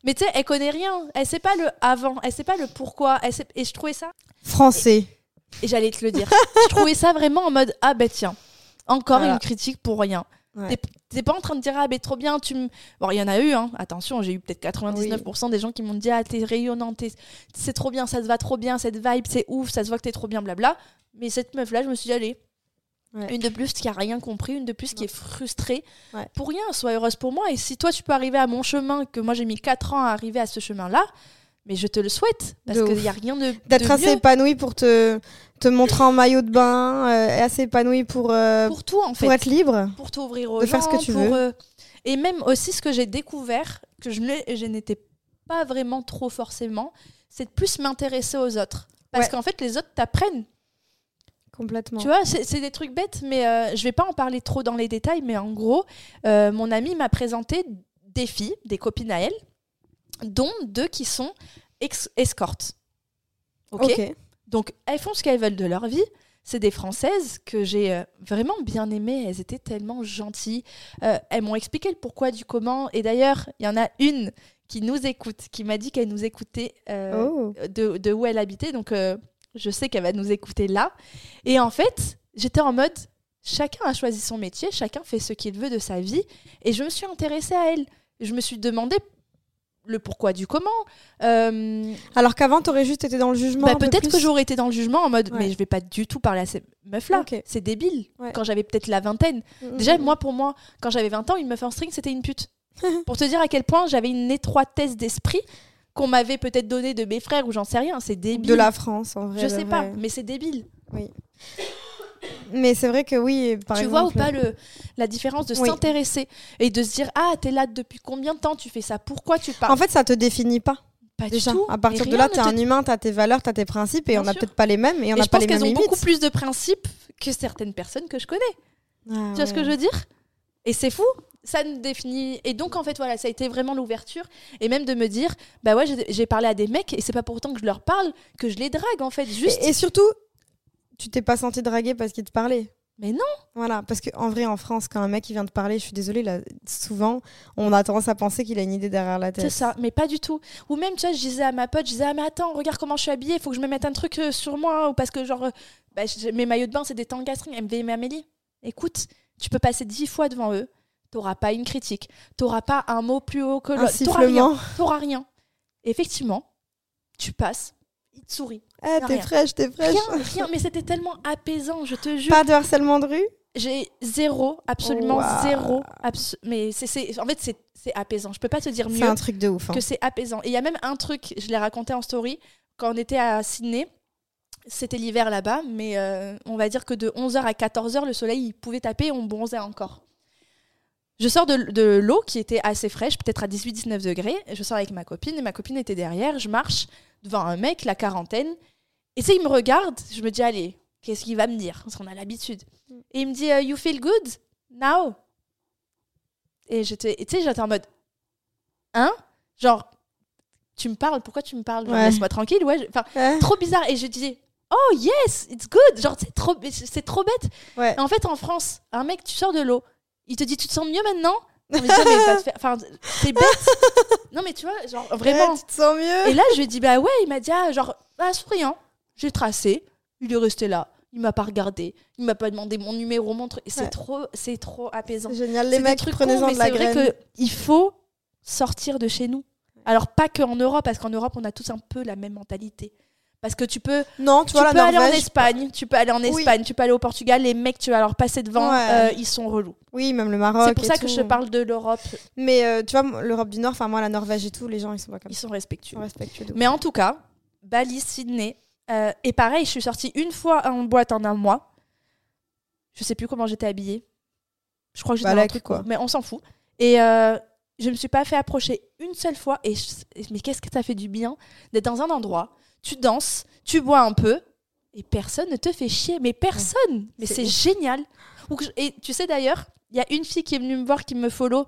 Mais tu sais, elle connaît rien. Elle sait pas le avant. Elle sait pas le pourquoi. Elle Et je trouvais ça français. Et, j'allais te le dire. je trouvais ça vraiment en mode ah ben tiens, encore une critique pour rien. T'es pas en train de dire ah ben trop bien tu me bon il y en a eu hein. Attention j'ai eu peut-être 99% des gens qui m'ont dit ah t'es rayonnante c'est trop bien ça te va trop bien cette vibe c'est ouf ça se voit que t'es trop bien blabla. Mais cette meuf là je me suis dit allez. Une de plus qui a rien compris une de plus qui est frustrée. Pour rien sois heureuse pour moi. Et si toi tu peux arriver à mon chemin que moi j'ai mis 4 ans à arriver à ce chemin là mais je te le souhaite parce qu'il n'y a rien de d'être assez épanouie pour te te montrer en maillot de bain euh, assez épanouie pour euh, pour tout en fait. pour être libre. Pour t'ouvrir aux de faire ce que tu veux. euh, et même aussi ce que j'ai découvert que je je n'étais pas vraiment trop forcément c'est de plus m'intéresser aux autres. Parce qu'en fait les autres t'apprennent. Complètement. Tu vois, c'est des trucs bêtes, mais euh, je vais pas en parler trop dans les détails, mais en gros, mon ami m'a présenté des filles, des copines à elle, dont deux qui sont escortes. ok Donc, elles font ce qu'elles veulent de leur vie. C'est des Françaises que j'ai euh, vraiment bien aimées. Elles étaient tellement gentilles. Euh, elles m'ont expliqué le pourquoi du comment. Et d'ailleurs, il y en a une qui nous écoute, qui m'a dit qu'elle nous écoutait euh, oh. de, de, où elle habitait. Donc, je sais qu'elle va nous écouter là. Et en fait, j'étais en mode, chacun a choisi son métier, chacun fait ce qu'il veut de sa vie. Et je me suis intéressée à elle. Je me suis demandé le pourquoi du comment. Euh, Alors qu'avant, tu aurais juste été dans le jugement. Bah, peut-être que j'aurais été dans le jugement en mode, mais je vais pas du tout parler à ces meufs-là. C'est débile. Quand j'avais peut-être la vingtaine. Mm, mm, Déjà, mm. moi, pour moi, quand j'avais 20 ans, une meuf en string, c'était une pute. pour te dire à quel point j'avais une étroitesse d'esprit qu'on m'avait peut-être donné de mes frères ou j'en sais rien. C'est débile. De la France, en vrai. Je sais pas, mais c'est débile. Oui. Mais c'est vrai que oui, par tu vois ou pas le, la différence de s'intéresser et de se dire Ah, t'es là depuis combien de temps Tu fais ça Pourquoi tu parles? En fait, ça te définit pas. Pas Déjà. du tout. À partir de là, t'es un humain, t'as tes valeurs, t'as tes principes et on n'a peut-être pas les mêmes et on n'a pas les mêmes. Je pense qu'elles ont beaucoup plus de principes que certaines personnes que je connais. Ah tu vois ce que je veux dire? Et c'est fou ça nous définit et donc en fait voilà ça a été vraiment l'ouverture et même de me dire bah ouais j'ai parlé à des mecs et c'est pas pourtant que je leur parle que je les drague en fait juste et surtout tu t'es pas senti draguer parce qu'il te parlait mais non Voilà, parce qu'en vrai, en France, quand un mec il vient te parler, je suis désolée, là, souvent, on a tendance à penser qu'il a une idée derrière la tête. C'est ça, mais pas du tout. Ou même, tu vois, je disais à ma pote, je disais, ah, mais attends, regarde comment je suis habillée, il faut que je me mette un truc euh, sur moi, ou parce que, genre, euh, bah, mes maillots de bain, c'est des tangastrings. Elle me dit, mais Amélie, écoute, tu peux passer dix fois devant eux, t'auras pas une critique, t'auras pas un mot plus haut que l'autre, t'auras rien. T'auras rien. effectivement, tu passes, il te sourit. Ah, t'es fraîche, t'es fraîche. Rien, rien, mais c'était tellement apaisant, je te jure. Pas de harcèlement de rue? J'ai zéro, absolument zéro. mais c'est, en fait, c'est apaisant. Je peux pas te dire mieux. C'est un truc de ouf. Hein. Que c'est apaisant. Et il y a même un truc, je l'ai raconté en story, quand on était à Sydney. C'était l'hiver là-bas, mais euh, on va dire que de 11h à 14h, le soleil il pouvait taper et on bronzait encore. Je sors de, l'eau qui était assez fraîche, peut-être à 18-19 degrés. Je sors avec ma copine et ma copine était derrière. Je marche devant un mec, la quarantaine. Et tu il me regarde. Je me dis, allez, qu'est-ce qu'il va me dire? Parce qu'on a l'habitude. Mm. Et il me dit, euh, You feel good? Now? Et tu sais, j'étais en mode, Hein? Genre, tu me parles, pourquoi tu me parles? Laisse-moi tranquille, ouais. Enfin, trop bizarre. Et je dis, Oh yes, it's good. Genre, c'est trop, c'est trop bête. Ouais. En fait, en France, un mec, tu sors de l'eau il te dit tu te sens mieux maintenant? Non, mais, enfin, c'est bête. non, mais tu vois, genre vraiment. tu te sens mieux. Et là, je lui ai dit, bah ouais, il m'a dit, ah, genre, ah, souriant. J'ai tracé, il est resté là. Il m'a pas regardé, il m'a pas demandé mon numéro, montre. C'est trop, c'est trop apaisant. Génial, les mecs, prenez-en de la graine. C'est vrai qu'il faut sortir de chez nous. Alors pas qu'en Europe, parce qu'en Europe, on a tous un peu la même mentalité. Parce que tu peux, non, tu, vois, peux aller en Espagne, tu peux aller en Espagne, tu peux aller au Portugal, les mecs, tu vas leur passer devant, euh, ils sont relous. Oui, même le Maroc. C'est pour ça que je parle de l'Europe. Mais euh, tu vois, l'Europe du Nord, enfin moi, la Norvège et tout, les gens, ils sont pas comme Ils sont respectueux. Ils sont respectueux Mais en tout cas, Bali, Sydney, euh, et pareil, je suis sortie une fois en boîte en un mois. Je sais plus comment j'étais habillée. Je crois que j'étais bah, un truc, quoi. Mais on s'en fout. Et je me suis pas fait approcher une seule fois. Et mais qu'est-ce que ça fait du bien d'être dans un endroit tu danses, tu bois un peu, et personne ne te fait chier. Mais personne Mais c'est génial Et tu sais d'ailleurs, il y a une fille qui est venue me voir, qui me follow,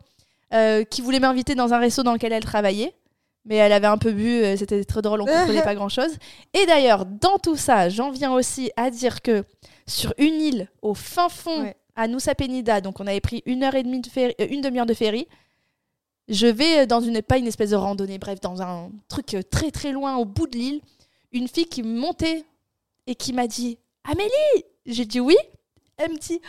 euh, qui voulait m'inviter dans un resto dans lequel elle travaillait. Mais elle avait un peu bu, euh, c'était très drôle, on comprenait pas grand-chose. Et d'ailleurs, dans tout ça, j'en viens aussi à dire que sur une île au fin fond, à Nusa Penida, donc on avait pris une heure et demie de ferry, euh, une demi-heure de ferry, je vais dans une, pas une espèce de randonnée, bref, dans un truc très très loin au bout de l'île une fille qui montait et qui m'a dit Amélie J'ai dit oui. Elle me dit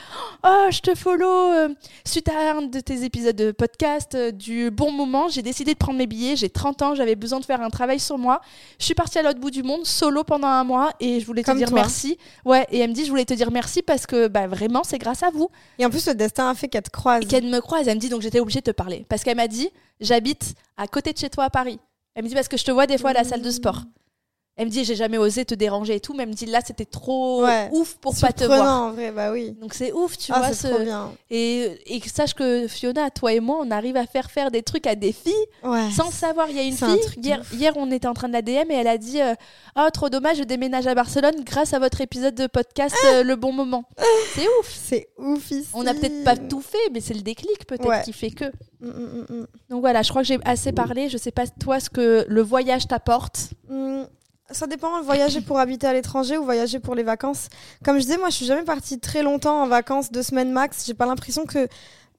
Oh, je te follow euh, suite à un de tes épisodes de podcast euh, du bon moment. J'ai décidé de prendre mes billets. J'ai 30 ans, j'avais besoin de faire un travail sur moi. Je suis partie à l'autre bout du monde, solo pendant un mois, et je voulais te dire merci. Ouais, et elle me dit Je voulais te dire merci parce que bah, vraiment, c'est grâce à vous. Et en plus, le destin a fait qu'elle te croise. Qu'elle me croise. Elle me dit Donc j'étais obligée de te parler. Parce qu'elle m'a dit J'habite à côté de chez toi à Paris. Elle me dit Parce que je te vois des fois à la salle de sport. Elle me dit j'ai jamais osé te déranger et tout, mais elle me dit là c'était trop ouf pour pas te voir. en vrai, bah oui. Donc c'est ouf, tu ah, vois. Ce... Trop bien. Et, et sache que Fiona, toi et moi, on arrive à faire faire des trucs à des filles sans savoir. Il y a une fille, hier, hier, on était en train de la DM et elle a dit Oh, trop dommage, je déménage à Barcelone grâce à votre épisode de podcast euh, Le Bon Moment. C'est ouf. C'est ouf ici. On n'a peut-être pas tout fait, mais c'est le déclic peut-être qui fait que. Mm, mm, mm, Donc voilà, je crois que j'ai assez parlé. Je sais pas toi ce que le voyage t'apporte. Ça dépend, voyager pour habiter à l'étranger ou voyager pour les vacances. Comme je disais, moi, je suis jamais partie très longtemps en vacances, deux semaines max. J'ai pas l'impression que.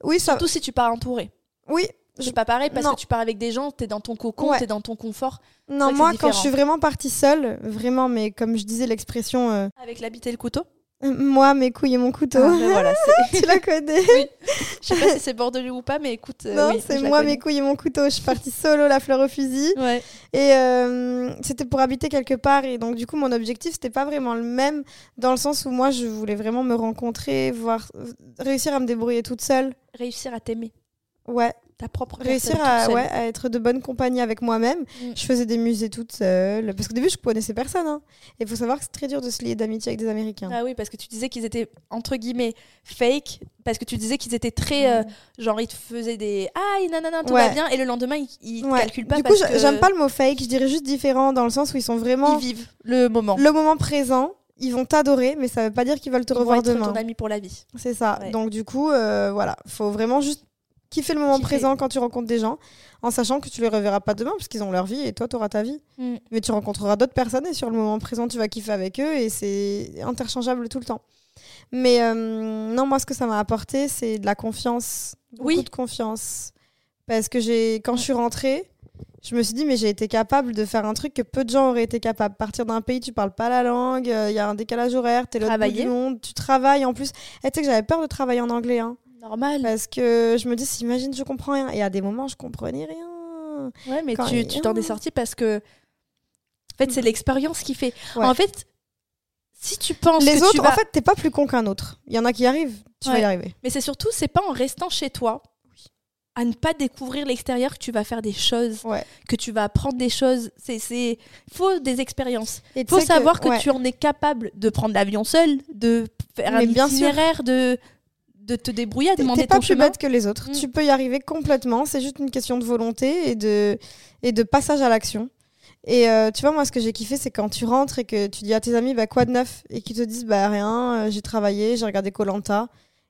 Oui, Surtout si tu pars entouré. Oui. C'est pas pareil parce que tu pars avec des gens, t'es dans ton cocon, t'es dans ton confort. Non, moi, quand je suis vraiment partie seule, vraiment, mais comme je disais l'expression. Euh, avec l'habit et le couteau moi, mes couilles et mon couteau. Ah, ben voilà, tu la connais oui. Je sais pas si c'est bordelais ou pas, mais écoute. Euh, non, c'est moi, mes couilles et mon couteau. Je suis partie solo, la fleur au fusil. Ouais. Et euh, c'était pour habiter quelque part. Et donc, du coup, mon objectif, c'était pas vraiment le même, dans le sens où moi, je voulais vraiment me rencontrer, voir, réussir à me débrouiller toute seule. Réussir à t'aimer. Ouais, ta propre réussir à, ouais, à, être de bonne compagnie avec moi-même. Mm. Je faisais des musées toute seule parce qu'au début je connaissais personne. Hein. Et il faut savoir que c'est très dur de se lier d'amitié avec des Américains. Ah oui, parce que tu disais qu'ils étaient entre guillemets fake, parce que tu disais qu'ils étaient très euh, genre ils te faisaient des ah non tout va bien et le lendemain ils, ils calculent pas. Du coup j'aime pas le mot fake, je dirais juste différent dans le sens où ils sont vraiment ils vivent le moment, le moment présent ils vont t'adorer, mais ça veut pas dire qu'ils veulent te revoir vont être demain. ton ami pour la vie. C'est ça. Donc du coup, euh, voilà, faut vraiment juste fait le moment présent quand tu rencontres des gens, en sachant que tu les reverras pas demain parce qu'ils ont leur vie et toi tu auras ta vie. Mm. Mais tu rencontreras d'autres personnes et sur le moment présent tu vas kiffer avec eux et c'est interchangeable tout le temps. Mais euh, non, moi ce que ça m'a apporté, c'est de la confiance, beaucoup oui. de confiance, parce que j'ai quand je suis rentrée, je me suis dit mais j'ai été capable de faire un truc que peu de gens auraient été capables. Partir d'un pays, tu parles pas la langue, il euh, y a un décalage horaire, t'es l'autre bout du monde, tu travailles en plus. Et tu sais que j'avais peur de travailler en anglais. Hein. Normal. Parce que je me dis, imagine, je comprends rien. Et à des moments, je comprenais rien. Ouais, mais Quand tu t'en es sorti parce que. En fait, c'est l'expérience qui fait. Ouais. En fait, si tu penses Les que autres, tu vas. en fait, t'es pas plus con qu'un autre. Il y en a qui arrivent, tu vas y arriver. Mais c'est surtout, c'est pas en restant chez toi à ne pas découvrir l'extérieur que tu vas faire des choses, Ouais. que tu vas apprendre des choses. C'est, c'est, faut des expériences. Il faut savoir que, ouais. tu en es capable de prendre l'avion seul, de faire Mais un bien sûr. de, de te débrouiller, à demander pas ton plus chemin. bête que les autres. Mm. Tu peux y arriver complètement. C'est juste une question de volonté et de, et de passage à l'action. Et euh, tu vois, moi, ce que j'ai kiffé, c'est quand tu rentres et que tu dis à tes amis, bah, quoi de neuf? Et qu'ils te disent, bah, rien, euh, j'ai travaillé, j'ai regardé Colanta.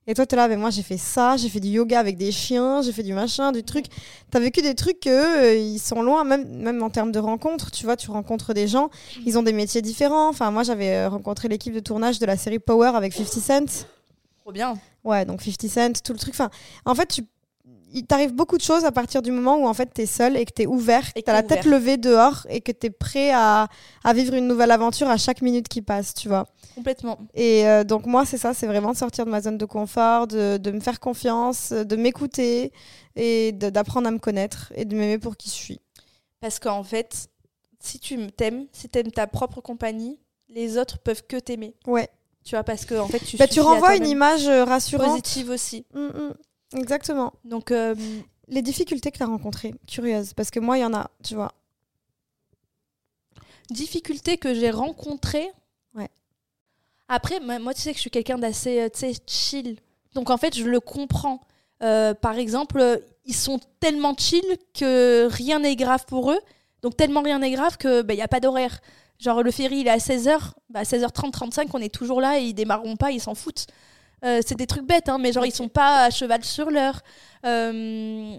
Et toi, t'es là, mais moi, j'ai fait ça, j'ai fait du yoga avec des chiens, j'ai fait du machin, du truc. T'as vécu des trucs que euh, ils sont loin, même, même en termes de rencontres. Tu vois, tu rencontres des gens, ils ont des métiers différents. Enfin, moi, j'avais rencontré l'équipe de tournage de la série Power avec 50 Cent. Trop bien. Ouais, donc 50 Cent, tout le truc. Enfin, en fait, tu... il t'arrive beaucoup de choses à partir du moment où en fait t'es seul et que t'es ouvert, Et que t'as la tête levée dehors et que t'es prêt à, à vivre une nouvelle aventure à chaque minute qui passe, tu vois. Complètement. Et euh, donc moi, c'est ça, c'est vraiment de sortir de ma zone de confort, de, de me faire confiance, de m'écouter et de- d'apprendre à me connaître et de m'aimer pour qui je suis. Parce qu'en fait, si tu t'aimes, si t'aimes ta propre compagnie, les autres peuvent que t'aimer. Ouais. Tu vois, parce que en fait, tu, Bah, tu renvoies une image euh, rassurante. positive aussi. Mm, mm. Exactement. Donc, euh, Les difficultés que tu as rencontrées, curieuse, parce que moi, il y en a, tu vois. difficultés que j'ai rencontrées. Ouais. Après, moi, tu sais que je suis quelqu'un d'assez euh, chill. Donc, en fait, je le comprends. Euh, par exemple, ils sont tellement chill que rien n'est grave pour eux. Donc, tellement rien n'est grave qu'il n'y a pas d'horaire. Genre, le ferry, il est à 16h. Bah, 16h30, 35, on est toujours là et ils démarreront pas, ils s'en foutent. Euh, c'est des trucs bêtes, hein, mais genre, ils sont pas à cheval sur l'heure. Euh,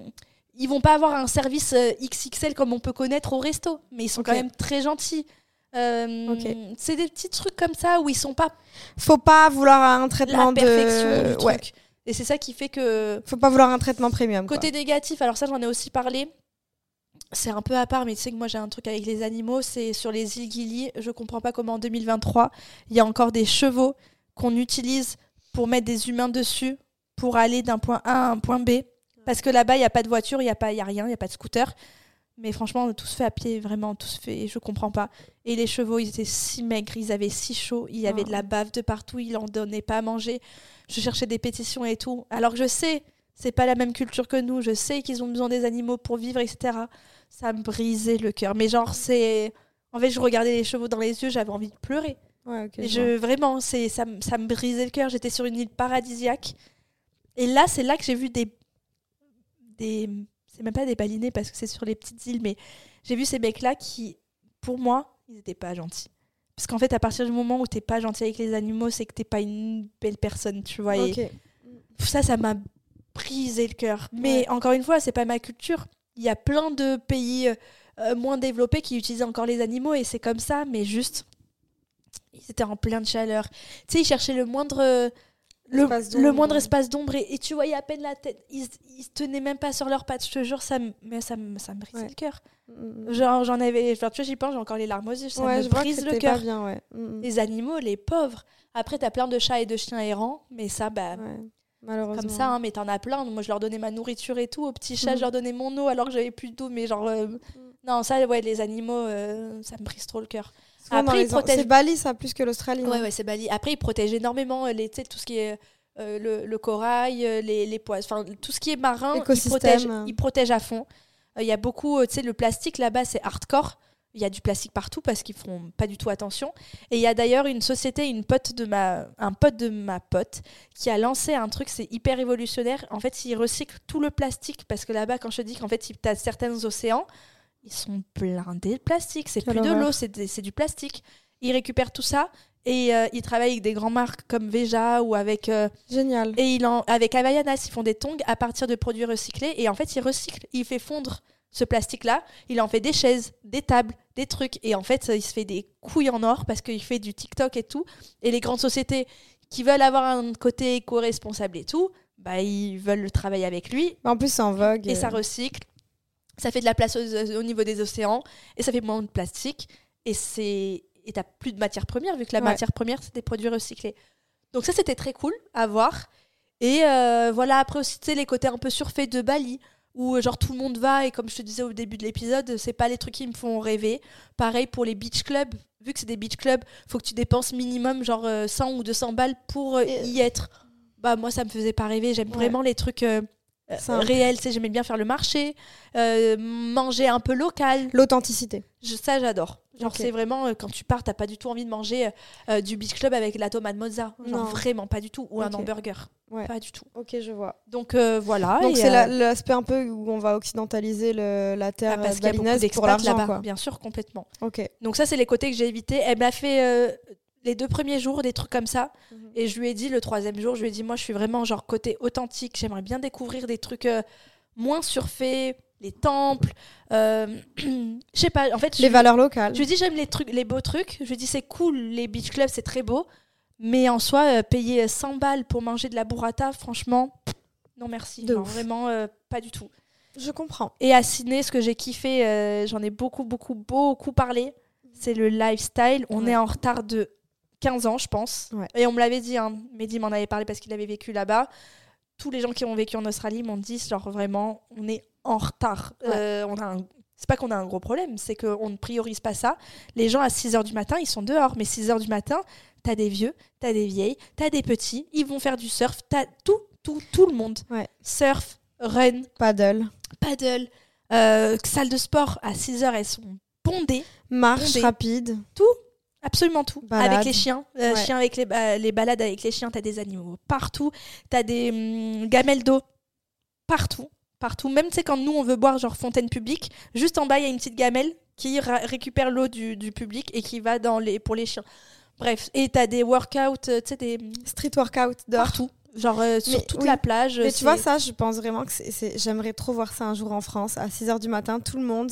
ils vont pas avoir un service euh, XXL comme on peut connaître au resto, mais ils sont quand même très gentils. Euh. C'est des petits trucs comme ça où ils sont pas Faut pas vouloir un traitement la perfection de. du Ouais. Et c'est ça qui fait que Faut pas vouloir un traitement premium. quoi. côté négatif, alors ça j'en ai aussi parlé. C'est un peu à part, mais tu sais que moi j'ai un truc avec les animaux, c'est sur les îles Gili. Je comprends pas comment en 2023 il y a encore des chevaux qu'on utilise pour mettre des humains dessus pour aller d'un point A à un point B. Parce que là-bas il n'y a pas de voiture, il n'y a, pas- il y a rien, il n'y a pas de scooter. Mais franchement, tout se fait à pied, vraiment, tout se fait. Je comprends pas. Et les chevaux, ils étaient si maigres, ils avaient si chaud, il y avait Oh. de la bave de partout, ils en donnaient pas à manger. Je cherchais des pétitions et tout. Alors que je sais, c'est pas la même culture que nous. Je sais qu'ils ont besoin des animaux pour vivre, etc. Ça me brisait le cœur. Mais genre, c'est. En fait, je regardais les chevaux dans les yeux, j'avais envie de pleurer. Ouais, ok, Et je vraiment, c'est, ça, me- ça me brisait le cœur. J'étais sur une île paradisiaque. Et là, c'est là que j'ai vu des. des c'est même pas des balinés parce que c'est sur les petites îles, mais j'ai vu ces mecs-là qui, pour moi, ils étaient pas gentils. Parce qu'en fait, à partir du moment où t'es pas gentil avec les animaux, c'est que t'es pas une belle personne, tu vois. Et ça, ça m'a brisé le cœur. Mais Ouais. encore une fois, c'est pas ma culture. Il y a plein de pays euh, moins développés qui utilisent encore les animaux et c'est comme ça, mais juste, ils étaient en pleine chaleur. Tu sais, ils cherchaient le moindre. Le, Espace le d'ombre. moindre espace d'ombre et, et tu voyais à peine la tête. Ils, ils se tenaient même pas sur leurs pattes, je te jure, ça me, mais ça me, ça me brisait Ouais. le cœur. Mm, mm. Genre, j'en avais. Enfin, tu vois, j'y pense, j'ai encore les larmes aux yeux, ça ouais, me je brise le cœur. ouais. Mm. Les animaux, les pauvres. Après, t'as plein de chats et de chiens errants, mais ça, bah, malheureusement. comme ça, hein, mais t'en as plein. Moi, je leur donnais ma nourriture et tout. Aux petits chats, Mhm. je leur donnais mon eau alors que j'avais plus d'eau. Mais genre, euh, non, ça, ouais, les animaux, euh, ça me brise trop le cœur. Après, ils protègent- C'est Bali, ça, plus que l'Australie. Ouais, ouais, c'est Bali. Après, ils protègent énormément euh, les, tu sais, tout ce qui est euh, le, le corail, les, les poissons, enfin, tout ce qui est marin, ils protègent, ils protègent à fond. Il y a beaucoup, tu sais, le plastique là-bas, c'est hardcore. Il y a du plastique partout parce qu'ils font pas du tout attention. Et il y a d'ailleurs une société, une pote de ma, un pote de ma pote, qui a lancé un truc, c'est hyper révolutionnaire. En fait, ils recyclent tout le plastique parce que là-bas, quand je te dis qu'en fait, tu as certains océans, ils sont blindés de plastique. C'est plus de l'eau, c'est du plastique. Ils récupèrent tout ça et euh, ils travaillent avec des grandes marques comme Veja ou avec euh, Génial. et il en, avec Havaianas, ils font des tongs à partir de produits recyclés. Et en fait, ils recyclent. Il fait fondre ce plastique-là. Il en fait des chaises, des tables, des trucs. Et en fait, il se fait des couilles en or parce qu'il fait du TikTok et tout. Et les grandes sociétés qui veulent avoir un côté éco-responsable et tout, bah, ils veulent le travailler avec lui. En plus, c'est en vogue. Et ça euh, recycle. Ça fait de la place au, au niveau des océans. Et ça fait moins de plastique. Et c'est et t'as plus de matière première, vu que la Ouais. matière première, c'est des produits recyclés. Donc ça, c'était très cool à voir. Et euh, voilà, après aussi, tu sais, les côtés un peu surfaits de Bali, où genre tout le monde va et comme je te disais au début de l'épisode, c'est pas les trucs qui me font rêver. Pareil pour les beach clubs, vu que c'est des beach clubs, faut que tu dépenses minimum genre 100 ou 200 balles pour y être. Bah moi ça me faisait pas rêver, j'aime vraiment les trucs euh, réel, c'est j'aimais bien faire le marché, euh, manger un peu local. L'authenticité. ça, j'adore. Genre, c'est vraiment, euh, quand tu pars, t'as pas du tout envie de manger du beach club avec la tomate mozza. Genre, vraiment pas du tout. Ou un hamburger. Pas du tout. Ok, je vois. Donc, voilà. Donc, c'est l'aspect un peu où on va occidentaliser la terre ah, qu'il pour l'argent. Bien sûr, complètement. Ok. Donc, ça, c'est les côtés que j'ai évités. Elle m'a fait les deux premiers jours, des trucs comme ça. Mhm. Et je lui ai dit, le troisième jour, je lui ai dit, moi, je suis vraiment genre côté authentique. J'aimerais bien découvrir des trucs euh, moins surfaits, les temples. Euh, je sais pas, en fait. Les valeurs locales. Je dit, j'aime les, trucs, les beaux trucs. Je dit, c'est cool, les beach clubs, c'est très beau. Mais en soi, euh, payer 100 balles pour manger de la burrata, franchement, non merci. vraiment, pas du tout. Je comprends. Et à Sydney, ce que j'ai kiffé, j'en ai beaucoup, beaucoup, beaucoup parlé, c'est le lifestyle. On est en retard de 15 ans, je pense. Et on me l'avait dit, hein, Mehdi m'en avait parlé parce qu'il avait vécu là-bas. Tous les gens qui ont vécu en Australie m'ont dit, genre vraiment, on est en retard. Euh, on a C'est pas qu'on a un gros problème, c'est qu'on ne priorise pas ça. Les gens à 6 h du matin, ils sont dehors. Mais 6 h du matin, t'as des vieux, t'as des vieilles, t'as des petits, ils vont faire du surf, t'as tout, tout, tout le monde. Surf, run, paddle, paddle, euh, salle de sport à 6 h elles sont bondées. Marche rapide. Tout, Absolument tout. Avec les chiens. Euh, chiens avec les, les, balades avec les chiens, t'as des animaux partout. T'as des hum, gamelles d'eau partout. Partout. Même quand nous on veut boire genre fontaine publique, juste en bas il y a une petite gamelle qui récupère l'eau du, du, public et qui va dans les, pour les chiens. Bref, et t'as des workouts, euh, tu sais, des. Street workouts Partout. Genre euh, sur toute la plage. Mais tu vois, ça, je pense vraiment que. J'aimerais trop voir ça un jour en France, à 6 h du matin, tout le monde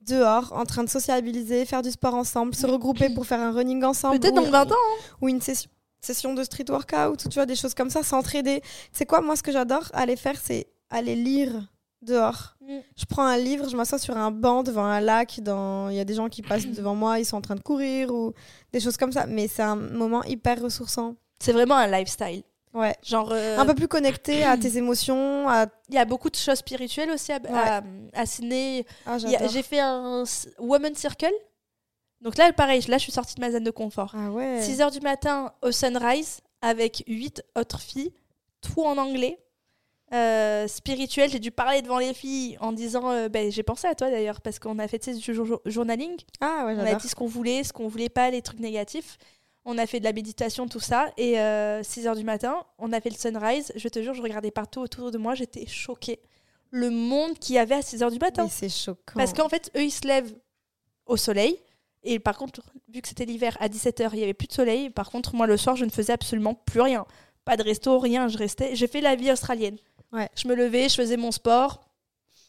dehors, en train de sociabiliser, faire du sport ensemble, se regrouper pour faire un running ensemble. Peut-être dans 20 ans. Hein. Ou une session, session de street workout, ou tu vois, des choses comme ça, s'entraider. C'est quoi, moi, ce que j'adore aller faire, c'est aller lire dehors. Mm. Je prends un livre, je m'assois sur un banc devant un lac, dans... il y a des gens qui passent devant moi, ils sont en train de courir, ou des choses comme ça. Mais c'est un moment hyper ressourçant. C'est vraiment un lifestyle. Ouais. Genre, euh, Un peu plus connecté à tes émotions. Il y a beaucoup de choses spirituelles aussi à, à, Sydney. Ah, j'ai fait un Woman Circle. Donc là, pareil, là, je suis sortie de ma zone de confort. Ah ouais. 6 h du matin au sunrise avec 8 autres filles, tout en anglais. Euh, spirituel, j'ai dû parler devant les filles en disant euh, ben, j'ai pensé à toi d'ailleurs parce qu'on a fait du journaling. Ah ouais, on a dit ce qu'on voulait, ce qu'on voulait pas, les trucs négatifs. On a fait de la méditation, tout ça. Et 6 euh, h du matin, on a fait le sunrise. Je te jure, je regardais partout autour de moi. J'étais choquée. Le monde qu'il y avait à 6 h du matin. C'est choquant. Parce qu'en fait, eux, ils se lèvent au soleil. Et par contre, vu que c'était l'hiver, à 17h, il n'y avait plus de soleil. Par contre, moi, le soir, je ne faisais absolument plus rien. Pas de resto, rien. Je restais. J'ai fait la vie australienne. Ouais. Je me levais, je faisais mon sport.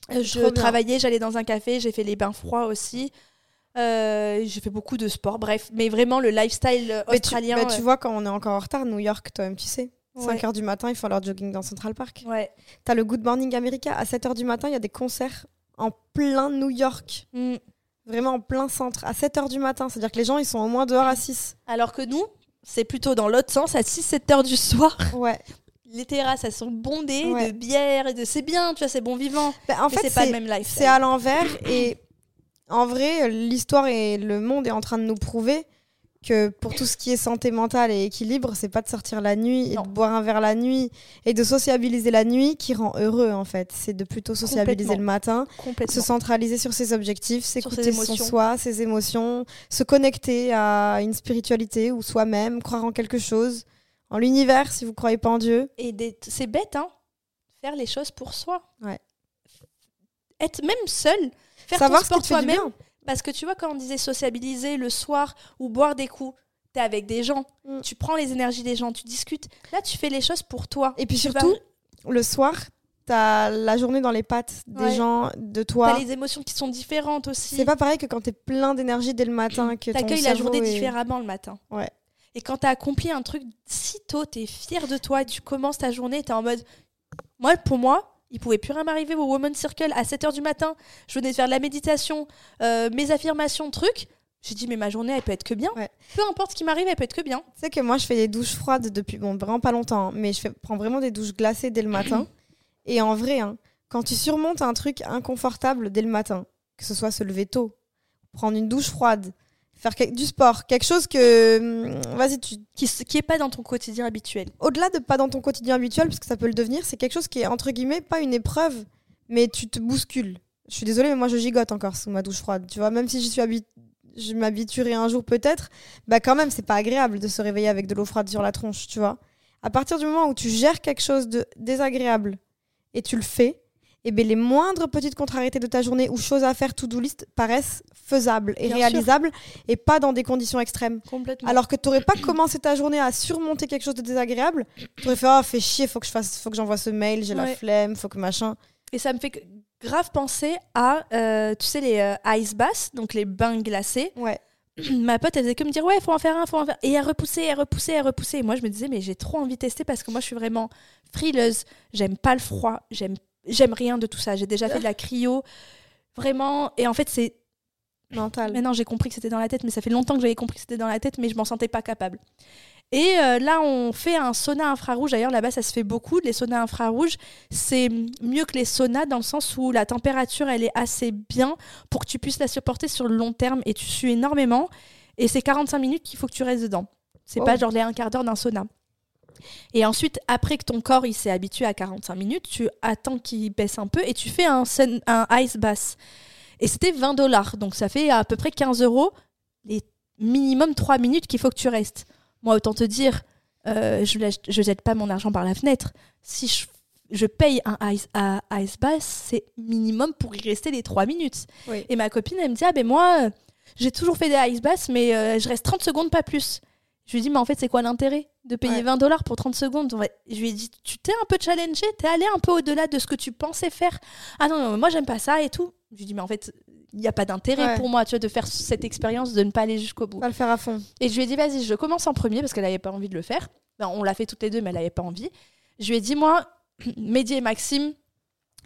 Je travaillais, j'allais dans un café. J'ai fait les bains froids aussi. Euh, j'ai fait beaucoup de sport, bref. Mais vraiment, le lifestyle australien. Tu, tu vois, quand on est encore en retard, New York, toi-même, tu sais. 5 h du matin, ils font leur jogging dans Central Park. Ouais. T'as le Good Morning America. À 7 h du matin, il y a des concerts en plein New York. Mm. Vraiment en plein centre. À 7 h du matin. C'est-à-dire que les gens, ils sont au moins dehors à 6. Alors que nous, c'est plutôt dans l'autre sens, à 6-7 h du soir. Ouais. Les terrasses, elles sont bondées de bière et de. C'est bien, tu vois, c'est bon vivant. Bah, en fait, c'est pas le même life. C'est à l'envers et en vrai, l'histoire et le monde est en train de nous prouver que pour tout ce qui est santé mentale et équilibre, c'est pas de sortir la nuit et de boire un verre la nuit et de sociabiliser la nuit qui rend heureux en fait. C'est de plutôt sociabiliser le matin, se centraliser sur ses objectifs, s'écouter son soi, ses émotions, se connecter à une spiritualité ou soi-même, croire en quelque chose, en l'univers si vous croyez pas en Dieu. Et c'est bête hein, faire les choses pour soi. Ouais. Être même seul faire Savoir ton sport toi-même. Parce que tu vois, quand on disait sociabiliser le soir ou boire des coups, t'es avec des gens, mm. tu prends les énergies des gens, tu discutes. Là, tu fais les choses pour toi. Et puis surtout, le soir, t'as la journée dans les pattes des gens, de toi. T'as les émotions qui sont différentes aussi. C'est pas pareil que quand t'es plein d'énergie dès le matin. que T'accueilles la journée différemment le matin. Ouais. Et quand t'as accompli un truc si tôt, t'es fier de toi, tu commences ta journée, t'es en mode. Moi, pour moi, il pouvait plus rien m'arriver au Women's Circle à 7h du matin. Je venais de faire de la méditation, euh, mes affirmations, trucs. J'ai dit, mais ma journée, elle peut être que bien. Peu importe ce qui m'arrive, elle peut être que bien. Tu sais que moi, je fais des douches froides depuis, bon, vraiment pas longtemps, hein, mais je fais, prends vraiment des douches glacées dès le matin. Et en vrai, hein, quand tu surmontes un truc inconfortable dès le matin, que ce soit se lever tôt, prendre une douche froide, faire du sport, quelque chose que hum, vas-y qui qui est pas dans ton quotidien habituel. Au-delà de pas dans ton quotidien habituel parce que ça peut le devenir, c'est quelque chose qui est entre guillemets pas une épreuve, mais tu te bouscules. Je suis désolée mais moi je gigote encore sous ma douche froide, tu vois, même si je suis je m'habituerai un jour peut-être, bah quand même c'est pas agréable de se réveiller avec de l'eau froide sur la tronche, tu vois. À partir du moment où tu gères quelque chose de désagréable et tu le fais, eh bien les moindres petites contrariétés de ta journée ou choses à faire to-do list paraissent faisables et réalisables et pas dans des conditions extrêmes. Complètement. Alors que tu n'aurais pas commencé ta journée à surmonter quelque chose de désagréable, tu aurais fait oh, fait chier, faut que je fasse faut que j'envoie ce mail, j'ai la flemme, faut que machin. Et ça me fait grave penser à euh, tu sais les euh, ice baths, donc les bains glacés. Ouais. ma pote, elle faisait que me dire ouais, faut en faire un, faut en faire. Et elle repoussait, elle repoussait, elle repoussait. Et moi, je me disais, mais j'ai trop envie de tester parce que moi, je suis vraiment frileuse. J'aime pas le froid, j'aime j'aime rien de tout ça. J'ai déjà fait de la cryo, vraiment. Et en fait, c'est mental. Maintenant, j'ai compris que c'était dans la tête, mais ça fait longtemps que j'avais compris que c'était dans la tête, mais je m'en sentais pas capable. Et euh, là, on fait un sauna infrarouge. D'ailleurs, là-bas, ça se fait beaucoup. Les saunas infrarouges, c'est mieux que les saunas dans le sens où la température, elle est assez bien pour que tu puisses la supporter sur le long terme et tu sues énormément. Et c'est 45 minutes qu'il faut que tu restes dedans. C'est pas oh. genre les un quart d'heure d'un sauna. Et ensuite, après que ton corps il s'est habitué à 45 minutes, tu attends qu'il baisse un peu et tu fais un, un ice bath. Et c'était 20 dollars. Donc ça fait à peu près 15 euros les minimum 3 minutes qu'il faut que tu restes. Moi, autant te dire, euh, je ne jette pas mon argent par la fenêtre. Si je, paye un ice, ice bath, c'est minimum pour y rester les 3 minutes. Et ma copine, elle me dit, ah ben moi, j'ai toujours fait des ice baths, mais euh, je reste 30 secondes, pas plus. Je lui dis, mais en fait, c'est quoi l'intérêt de payer 20 dollars pour 30 secondes? Je lui ai dit, tu t'es un peu challengé, t'es allé un peu au-delà de ce que tu pensais faire. Ah non, non moi, j'aime pas ça et tout. Je lui dis, mais en fait, il n'y a pas d'intérêt pour moi tu vois, de faire cette expérience, de ne pas aller jusqu'au bout. Pas le faire à fond. Et je lui ai dit, vas-y, je commence en premier parce qu'elle n'avait pas envie de le faire. on l'a fait toutes les deux, mais elle n'avait pas envie. Je lui ai dit, moi, Mehdi et Maxime,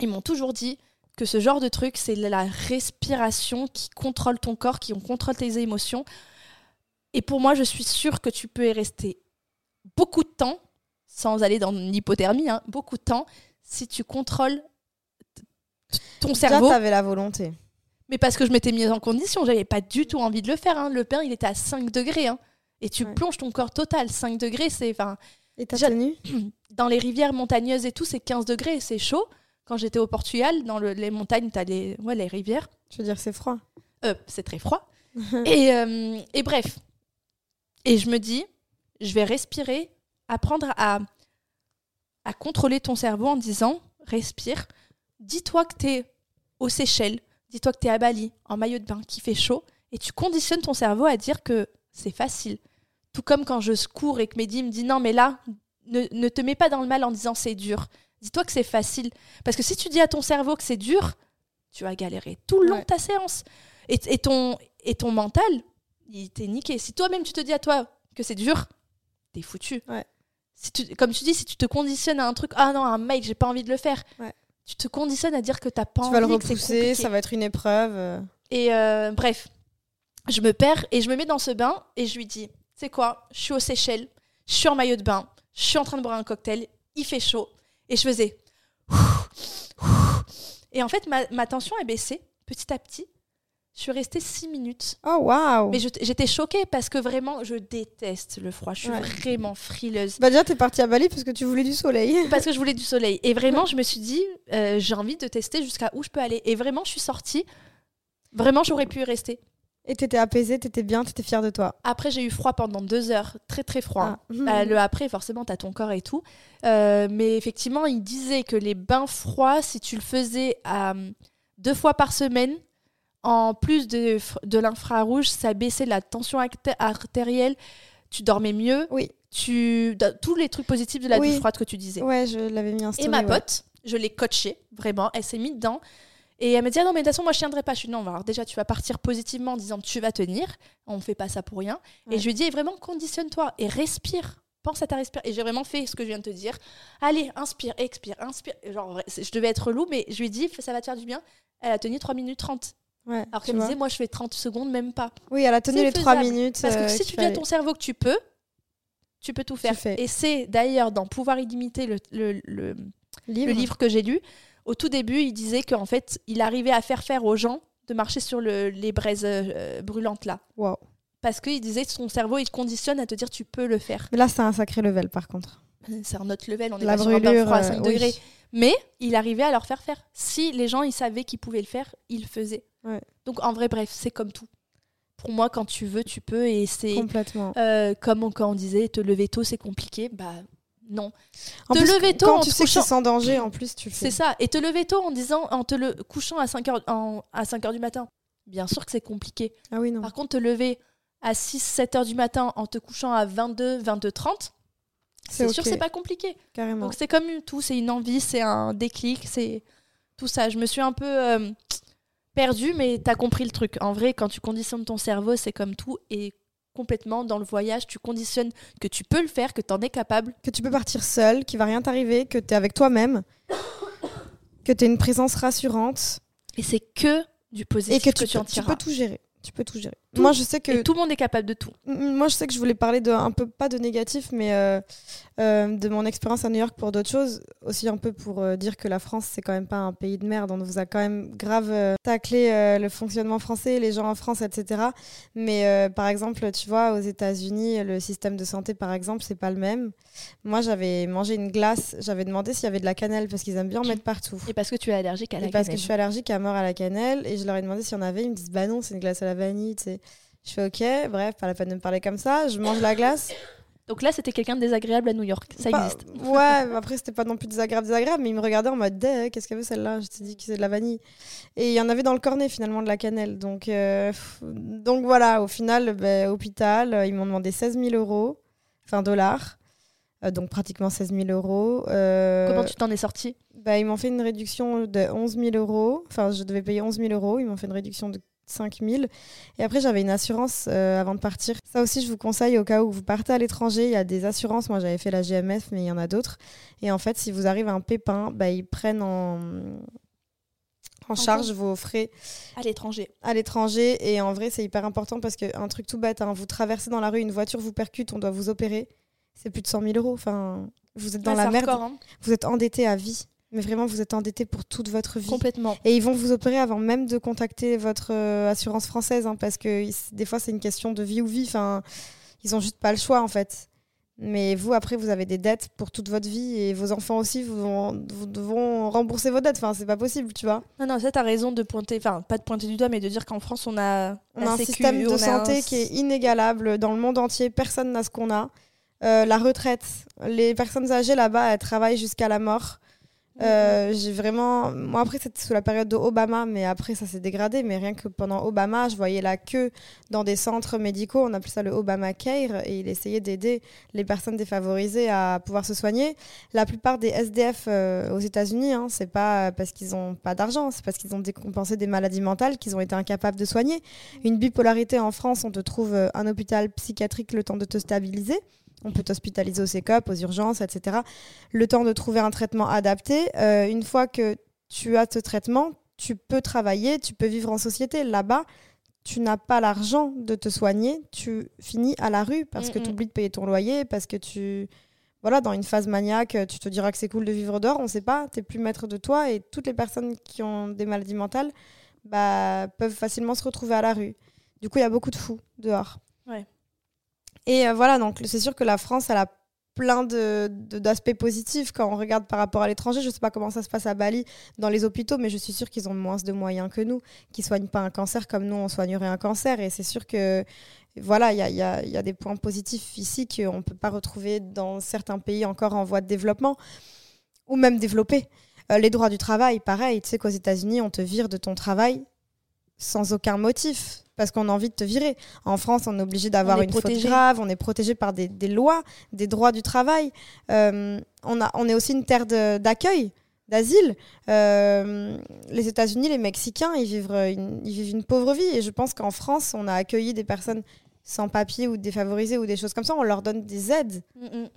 ils m'ont toujours dit que ce genre de truc, c'est la respiration qui contrôle ton corps, qui contrôle tes émotions. Et pour moi, je suis sûre que tu peux y rester beaucoup de temps, sans aller dans l'hypothermie, hein, beaucoup de temps, si tu contrôles ton cerveau. tu avais la volonté. Mais parce que je m'étais mise en condition, j'avais pas du tout envie de le faire. Hein. Le pain, il était à 5 degrés. Hein. Et tu plonges ton corps total. 5 degrés, c'est. Et t'as tenu Dans les rivières montagneuses et tout, c'est 15 degrés, c'est chaud. Quand j'étais au Portugal, dans les montagnes, t'as les, ouais, les rivières. Je veux dire, c'est froid. Euh, c'est très froid. et, euh, et bref, et je me dis, je vais respirer, apprendre à, à contrôler ton cerveau en disant, respire, dis-toi que tu es aux Seychelles, dis-toi que tu es à Bali, en maillot de bain, qui fait chaud, et tu conditionnes ton cerveau à dire que c'est facile. Tout comme quand je cours et que Mehdi me dit, non mais là, ne, ne te mets pas dans le mal en disant c'est dur. Dis-toi que c'est facile. Parce que si tu dis à ton cerveau que c'est dur, tu vas galérer tout le long de ta séance. Et, et, ton, et ton mental, il t'est niqué. Si toi-même tu te dis à toi que c'est dur, t'es foutu. Si tu, comme tu dis, si tu te conditionnes à un truc, ah non, un mail, j'ai pas envie de le faire. Tu te conditionnes à dire que t'as pas tu envie. Tu vas le repousser, ça va être une épreuve. Et euh, bref, je me perds et je me mets dans ce bain et je lui dis, c'est quoi? Je suis aux Seychelles, je suis en maillot de bain, je suis en train de boire un cocktail, il fait chaud et je faisais. Et en fait, ma, ma tension est baissée petit à petit je suis restée six minutes. Oh waouh Mais j'étais choquée parce que vraiment, je déteste le froid. Je suis vraiment frileuse. Bah déjà, t'es partie à Bali parce que tu voulais du soleil. Parce que je voulais du soleil. Et vraiment, je me suis dit, euh, j'ai envie de tester jusqu'à où je peux aller. Et vraiment, je suis sortie. Vraiment, j'aurais pu y rester. Et t'étais apaisée, t'étais bien, t'étais fière de toi. Après, j'ai eu froid pendant deux heures, très très froid. Ah. Bah, le après, forcément, t'as ton corps et tout. Euh, mais effectivement, il disait que les bains froids, si tu le faisais à, deux fois par semaine, en plus de, de l'infrarouge, ça baissait la tension artérielle, tu dormais mieux. Oui. Tu, tous les trucs positifs de la douche froide que tu disais. Ouais, je l'avais mis en Et ma pote, je l'ai coachée, vraiment. Elle s'est mise dedans. Et elle me dit ah non, mais de toute façon, moi, je tiendrai pas. Je suis non, alors déjà, tu vas partir positivement en disant tu vas tenir. On ne fait pas ça pour rien. Et je lui dis vraiment, conditionne-toi et respire. Pense à ta respiration. Et j'ai vraiment fait ce que je viens de te dire. Allez, inspire, expire, inspire. Genre, je devais être loup, mais je lui ai dit, ça va te faire du bien. Elle a tenu 3 minutes 30. Alors qu'elle me disait, moi je fais 30 secondes, même pas. Oui, elle a tenu les 3 minutes. Parce que euh, si tu dis à ton cerveau que tu peux, tu peux tout faire. Et c'est d'ailleurs dans Pouvoir illimité, le, le, le, livre. le livre que j'ai lu, Au tout début, il disait qu'en fait, il arrivait à faire faire aux gens de marcher sur le, les braises euh, brûlantes là. Wow. Parce qu'il disait que son cerveau, il te conditionne à te dire tu peux le faire. Mais là, c'est un sacré level par contre. C'est un autre level, on est La pas sur brûlure, froid à euh, 5 oui. degrés. Mais il arrivait à leur faire faire. Si les gens, ils savaient qu'ils pouvaient le faire, ils le faisaient. Ouais. Donc en vrai, bref, c'est comme tout. Pour moi, quand tu veux, tu peux. Et c'est Complètement. euh, comme on- quand on disait, te lever tôt, c'est compliqué. Bah non. En te plus, lever tôt quand en tu te sais que c'est couchant- sans danger, en plus, tu le fais. C'est ça. Et te lever tôt en disant, en te le couchant à 5 heures, en- à 5 heures du matin. Bien sûr que c'est compliqué. Ah oui, non. Par contre, te lever à 6, 7 heures du matin en te couchant à 22, 22, 30, c'est sûr que c'est pas compliqué. Carrément. Donc c'est comme tout, c'est une envie, c'est un déclic, c'est tout ça. Je me suis un peu euh, perdue, mais t'as compris le truc. En vrai, quand tu conditionnes ton cerveau, c'est comme tout. Et complètement, dans le voyage, tu conditionnes que tu peux le faire, que t'en es capable. Que tu peux partir seul, qu'il va rien t'arriver, que tu es avec toi-même, que tu es une présence rassurante Et c'est que du positif et que tu, tu en tu peux tout gérer. Tu peux tout gérer. Tout. Moi, je sais que Et tout le monde est capable de tout. Moi, je sais que je voulais parler de, un peu, pas de négatif, mais euh, euh, de mon expérience à New York pour d'autres choses. Aussi un peu pour euh, dire que la France, c'est quand même pas un pays de merde. On vous a quand même grave taclé le fonctionnement français, les gens en France, etc. Mais par exemple, tu vois, aux États-Unis, le système de santé, par exemple, c'est pas le même. Moi, j'avais mangé une glace, j'avais demandé s'il y avait de la cannelle parce qu'ils aiment bien en mettre partout. Et parce que tu es allergique à la Et parce que cannelle. je suis allergique à mort à la cannelle et je leur ai demandé s'il y en avait. Ils me disent bah non, c'est une glace à la vanille. Tu sais. Je fais ok, bref, pas la peine de me parler comme ça. Je mange la glace. Donc là, c'était quelqu'un de désagréable à New York. Ça existe. Ouais, mais après c'était pas non plus désagréable, désagréable, mais ils me regardaient en mode Deh, qu'est-ce qu'elle veut celle-là? Je t'ai dit que c'est de la vanille. Et il y en avait dans le cornet finalement de la cannelle. Donc, euh, donc voilà, au final, ben, hôpital, euh, ils m'ont demandé 16 000 euros, enfin dollars. Euh, donc pratiquement 16 000 euros. Euh, Comment tu t'en es sorti Bah, ils m'ont fait une réduction de 11 000 euros. Enfin, je devais payer 11 000 euros. Ils m'ont fait une réduction de 5 000. Et après, j'avais une assurance euh, avant de partir. Ça aussi, je vous conseille au cas où vous partez à l'étranger. Il y a des assurances. Moi, j'avais fait la GMF, mais il y en a d'autres. Et en fait, si vous arrive un pépin, bah, ils prennent en, en charge vos frais À l'étranger. à l'étranger. Et en vrai, c'est hyper important parce qu'un truc tout bête, hein, vous traversez dans la rue, une voiture vous percute, on doit vous opérer. C'est plus de 100 000 euros. Enfin, vous êtes dans Ouais, la merde. hein. Vous êtes endetté à vie. Mais vraiment, vous êtes endetté pour toute votre vie. Complètement. Et ils vont vous opérer avant même de contacter votre euh, assurance française, hein, parce que des fois, c'est une question de vie ou vie. Enfin, ils ont juste pas le choix, en fait. Mais vous, après, vous avez des dettes pour toute votre vie, et vos enfants aussi, vous, vont- vous devront rembourser vos dettes. Enfin, c'est pas possible, tu vois. Non, non, ça, t'as raison de pointer, enfin, pas de pointer du doigt, mais de dire qu'en France, on a. On la a un sécu, système de santé un- qui est inégalable dans le monde entier. Personne n'a ce qu'on a. Euh, la retraite, les personnes âgées là-bas, elles travaillent jusqu'à la mort. Euh, j'ai vraiment. Moi, après, c'était sous la période de Obama, mais après, ça s'est dégradé. Mais rien que pendant Obama, je voyais la queue dans des centres médicaux. On appelait ça le Obamacare et il essayait d'aider les personnes défavorisées à pouvoir se soigner. La plupart des SDF euh, aux États-Unis, hein, c'est pas parce qu'ils ont pas d'argent, c'est parce qu'ils ont décompensé des maladies mentales qu'ils ont été incapables de soigner. Une bipolarité en France, on te trouve euh, un hôpital psychiatrique le temps de te stabiliser. On peut t'hospitaliser au CECOP, aux urgences, etc. Le temps de trouver un traitement adapté. Euh, une fois que tu as ce traitement, tu peux travailler, tu peux vivre en société. Là-bas, tu n'as pas l'argent de te soigner, tu finis à la rue parce que Mm, mm. tu oublies de payer ton loyer, parce que tu... Voilà, dans une phase maniaque, tu te diras que c'est cool de vivre dehors, on ne sait pas, tu n'es plus maître de toi et toutes les personnes qui ont des maladies mentales bah, peuvent facilement se retrouver à la rue. Du coup, il y a beaucoup de fous dehors. Et euh, voilà, donc c'est sûr que la France, elle a plein de- de- d'aspects positifs quand on regarde par rapport à l'étranger. Je sais pas comment ça se passe à Bali dans les hôpitaux, mais je suis sûre qu'ils ont moins de moyens que nous, qui soignent pas un cancer comme nous, on soignerait un cancer. Et c'est sûr que voilà, il y a, y a- y a des points positifs ici qu'on ne peut pas retrouver dans certains pays encore en voie de développement ou même développés. Euh, les droits du travail, pareil, tu sais qu'aux États-Unis, on te vire de ton travail sans aucun motif, parce qu'on a envie de te virer. En France, on est obligé d'avoir une faute protégé. grave, on est protégé par des, des lois, des droits du travail. Euh, on, a, on est aussi une terre d'accueil, d'asile. Euh, les États-Unis, les Mexicains, ils vivent, une, ils vivent une pauvre vie. Et je pense qu'en France, on a accueilli des personnes sans papier ou défavorisées ou des choses comme ça. On leur donne des aides.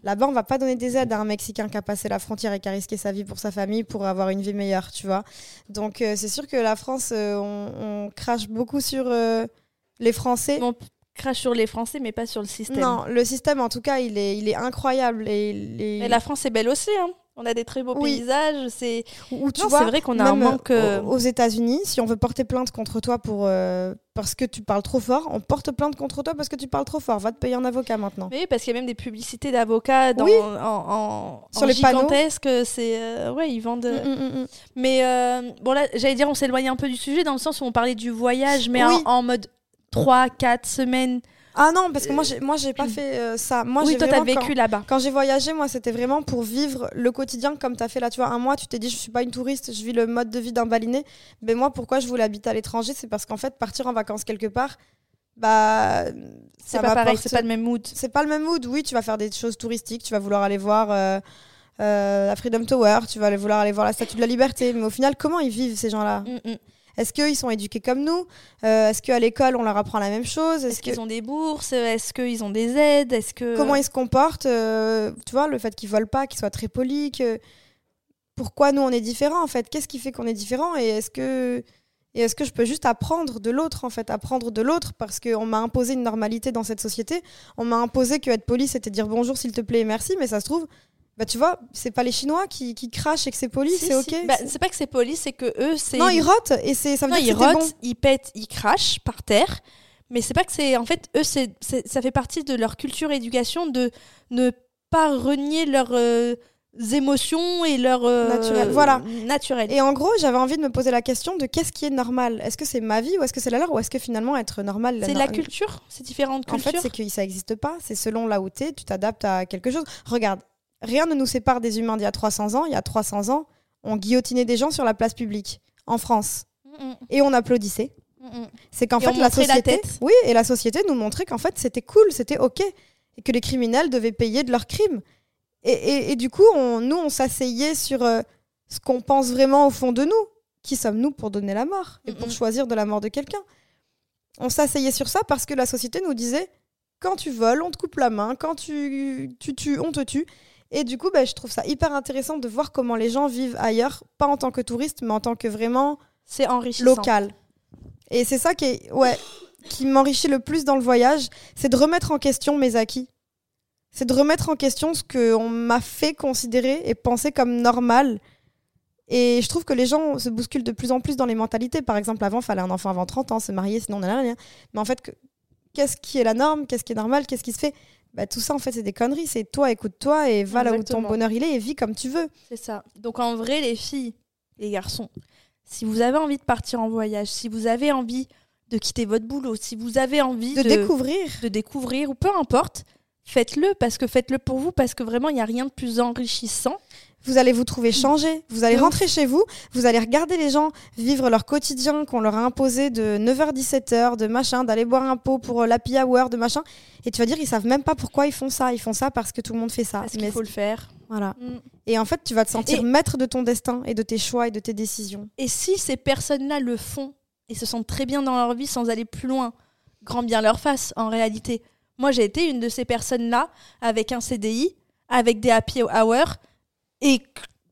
Là-bas, on va pas donner des aides à un Mexicain qui a passé la frontière et qui a risqué sa vie pour sa famille pour avoir une vie meilleure, tu vois. Donc, euh, c'est sûr que la France, euh, on, on crache beaucoup sur euh, les Français. On crache sur les Français, mais pas sur le système. Non, le système, en tout cas, il est, il est incroyable. Et, il est- Mais la France est belle aussi, hein. On a des très beaux paysages. C'est ou tu c'est vrai qu'on a un manque. Euh, aux États-Unis, si on veut porter plainte contre toi pour euh, parce que tu parles trop fort, on porte plainte contre toi parce que tu parles trop fort. Va te payer un avocat maintenant. Oui, parce qu'il y a même des publicités d'avocats dans en, sur les gigantesques. C'est euh, ouais, ils vendent. Mm, mm, mm, mais bon là, j'allais dire, on s'éloigne un peu du sujet dans le sens où on parlait du voyage, mais en, en, mode 3, 4 semaines ah non, parce que moi, j'ai, moi, j'ai pas fait euh, ça. Moi, oui, toi, t'as vécu là-bas. Quand j'ai voyagé, moi, c'était vraiment pour vivre le quotidien comme t'as fait là. Tu vois, un mois, tu t'es dit, je suis pas une touriste, je vis le mode de vie d'un baliné. Mais moi, pourquoi je voulais habiter à l'étranger? C'est parce qu'en fait, partir en vacances quelque part, bah. C'est pas pareil, c'est pas le même mood. C'est pas le même mood. Oui, tu vas faire des choses touristiques, tu vas vouloir aller voir. Euh, euh, la Freedom Tower, tu vas aller vouloir aller voir la Statue de la Liberté, mais au final, comment ils vivent ces gens-là? Mm, mm. Est-ce qu'ils sont éduqués comme nous euh, Est-ce qu'à l'école, on leur apprend la même chose Est-ce qu'ils ont des bourses Est-ce qu'ils ont des aides Est-ce que... Comment ils se comportent euh, Tu vois, le fait qu'ils volent pas, qu'ils soient très polis. Pourquoi nous, on est différents, en fait? Qu'est-ce qui fait qu'on est différents? Et est-ce que... Et est-ce que je peux juste apprendre de l'autre, en fait? Apprendre de l'autre parce qu'on m'a imposé une normalité dans cette société. On m'a imposé que être poli, c'était dire bonjour, s'il te plaît, et merci. Mais ça se trouve, bah tu vois, c'est pas les Chinois qui, qui crachent et que c'est poli, c'est ok. Bah, c'est pas que c'est poli, c'est que eux c'est. Non, ils rotent et c'est ça veut non, dire ils rotent, ils pètent, ils crachent par terre. Mais c'est pas que c'est en fait eux c'est ça fait partie de leur culture éducation de ne pas renier leurs euh, émotions et leurs euh, naturel. Voilà. Naturel. Et en gros, j'avais envie de me poser la question de qu'est-ce qui est normal? Est-ce que c'est ma vie ou est-ce que c'est la leur ou est-ce que finalement être normal C'est la culture, c'est différentes cultures. En fait, c'est que ça existe pas, c'est selon là où tu es, tu t'adaptes à quelque chose. Regarde, Rien ne nous sépare des humains d'il y a 300 ans. Il y a 300 ans, on guillotinait des gens sur la place publique en France. Et on applaudissait. C'est qu'en fait la société, oui, et la société nous montrait qu'en fait c'était cool, c'était ok, et que les criminels devaient payer de leurs crimes. Et, du coup, on, nous, on s'asseyait sur euh, ce qu'on pense vraiment au fond de nous. Qui sommes-nous pour donner la mort et pour choisir de la mort de quelqu'un? On s'asseyait sur ça parce que la société nous disait quand tu voles, on te coupe la main, quand tu, tu tues, on te tue. Et du coup, bah, je trouve ça hyper intéressant de voir comment les gens vivent ailleurs, pas en tant que touristes, mais en tant que vraiment c'est enrichissant. local. Et c'est ça qui est, ouais, qui m'enrichit le plus dans le voyage, c'est de remettre en question mes acquis. C'est de remettre en question ce qu'on m'a fait considérer et penser comme normal. Et je trouve que les gens se bousculent de plus en plus dans les mentalités. Par exemple, avant, il fallait un enfant avant 30 ans, se marier, sinon on n'a rien. Mais en fait, qu'est-ce qui est la norme? Qu'est-ce qui est normal? Qu'est-ce qui se fait? Bah, tout ça, en fait, c'est des conneries. C'est toi, écoute-toi et va là où ton bonheur il est et vis comme tu veux. C'est ça. Donc, en vrai, les filles, les garçons, si vous avez envie de partir en voyage, si vous avez envie de quitter votre boulot, si vous avez envie de, découvrir, de découvrir, ou peu importe, faites-le parce que faites-le pour vous, parce que vraiment, il n'y a rien de plus enrichissant vous allez vous trouver changé. Vous allez rentrer chez vous, vous allez regarder les gens vivre leur quotidien qu'on leur a imposé de 9h-17h, de machin, d'aller boire un pot pour euh, l'happy hour, de machin. Et tu vas dire, ils savent même pas pourquoi ils font ça. Ils font ça parce que tout le monde fait ça. Parce qu'il faut le faire. Voilà. Mm. Et en fait, tu vas te sentir maître de ton destin et de tes choix et de tes décisions. Et si ces personnes-là le font et se sentent très bien dans leur vie sans aller plus loin, grand bien leur face en réalité. Moi, j'ai été une de ces personnes-là avec un CDI, avec des happy hours et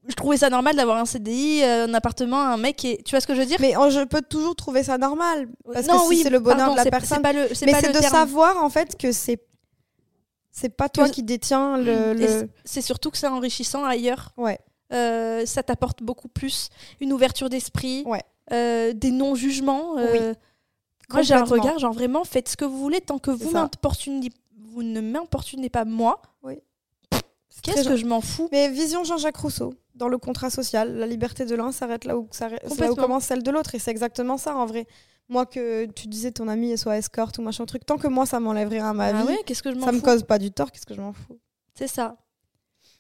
je trouvais ça normal d'avoir un CDI, euh, un appartement, un mec. Et... Tu vois ce que je veux dire? Mais je peux toujours trouver ça normal. Parce que oui, c'est le bonheur de la personne. Pas le, mais c'est de savoir en fait que c'est c'est pas toi qui détiens le. C'est surtout que c'est enrichissant ailleurs. Ouais. Euh, ça t'apporte beaucoup plus une ouverture d'esprit, ouais. euh, des non-jugements. Euh, moi, j'ai un regard, genre vraiment, faites ce que vous voulez tant que vous, vous ne m'importunez pas moi. Oui. Qu'est-ce que je m'en fous Mais vision Jean-Jacques Rousseau, dans le contrat social, la liberté de l'un s'arrête là où, là où commence celle de l'autre. Et c'est exactement ça en vrai. Moi, que tu disais ton ami soit escorte ou machin truc, tant que moi ça m'enlèverait à ma ah vie, qu'est-ce que je ça me cause pas du tort, qu'est-ce que je m'en fous? C'est ça.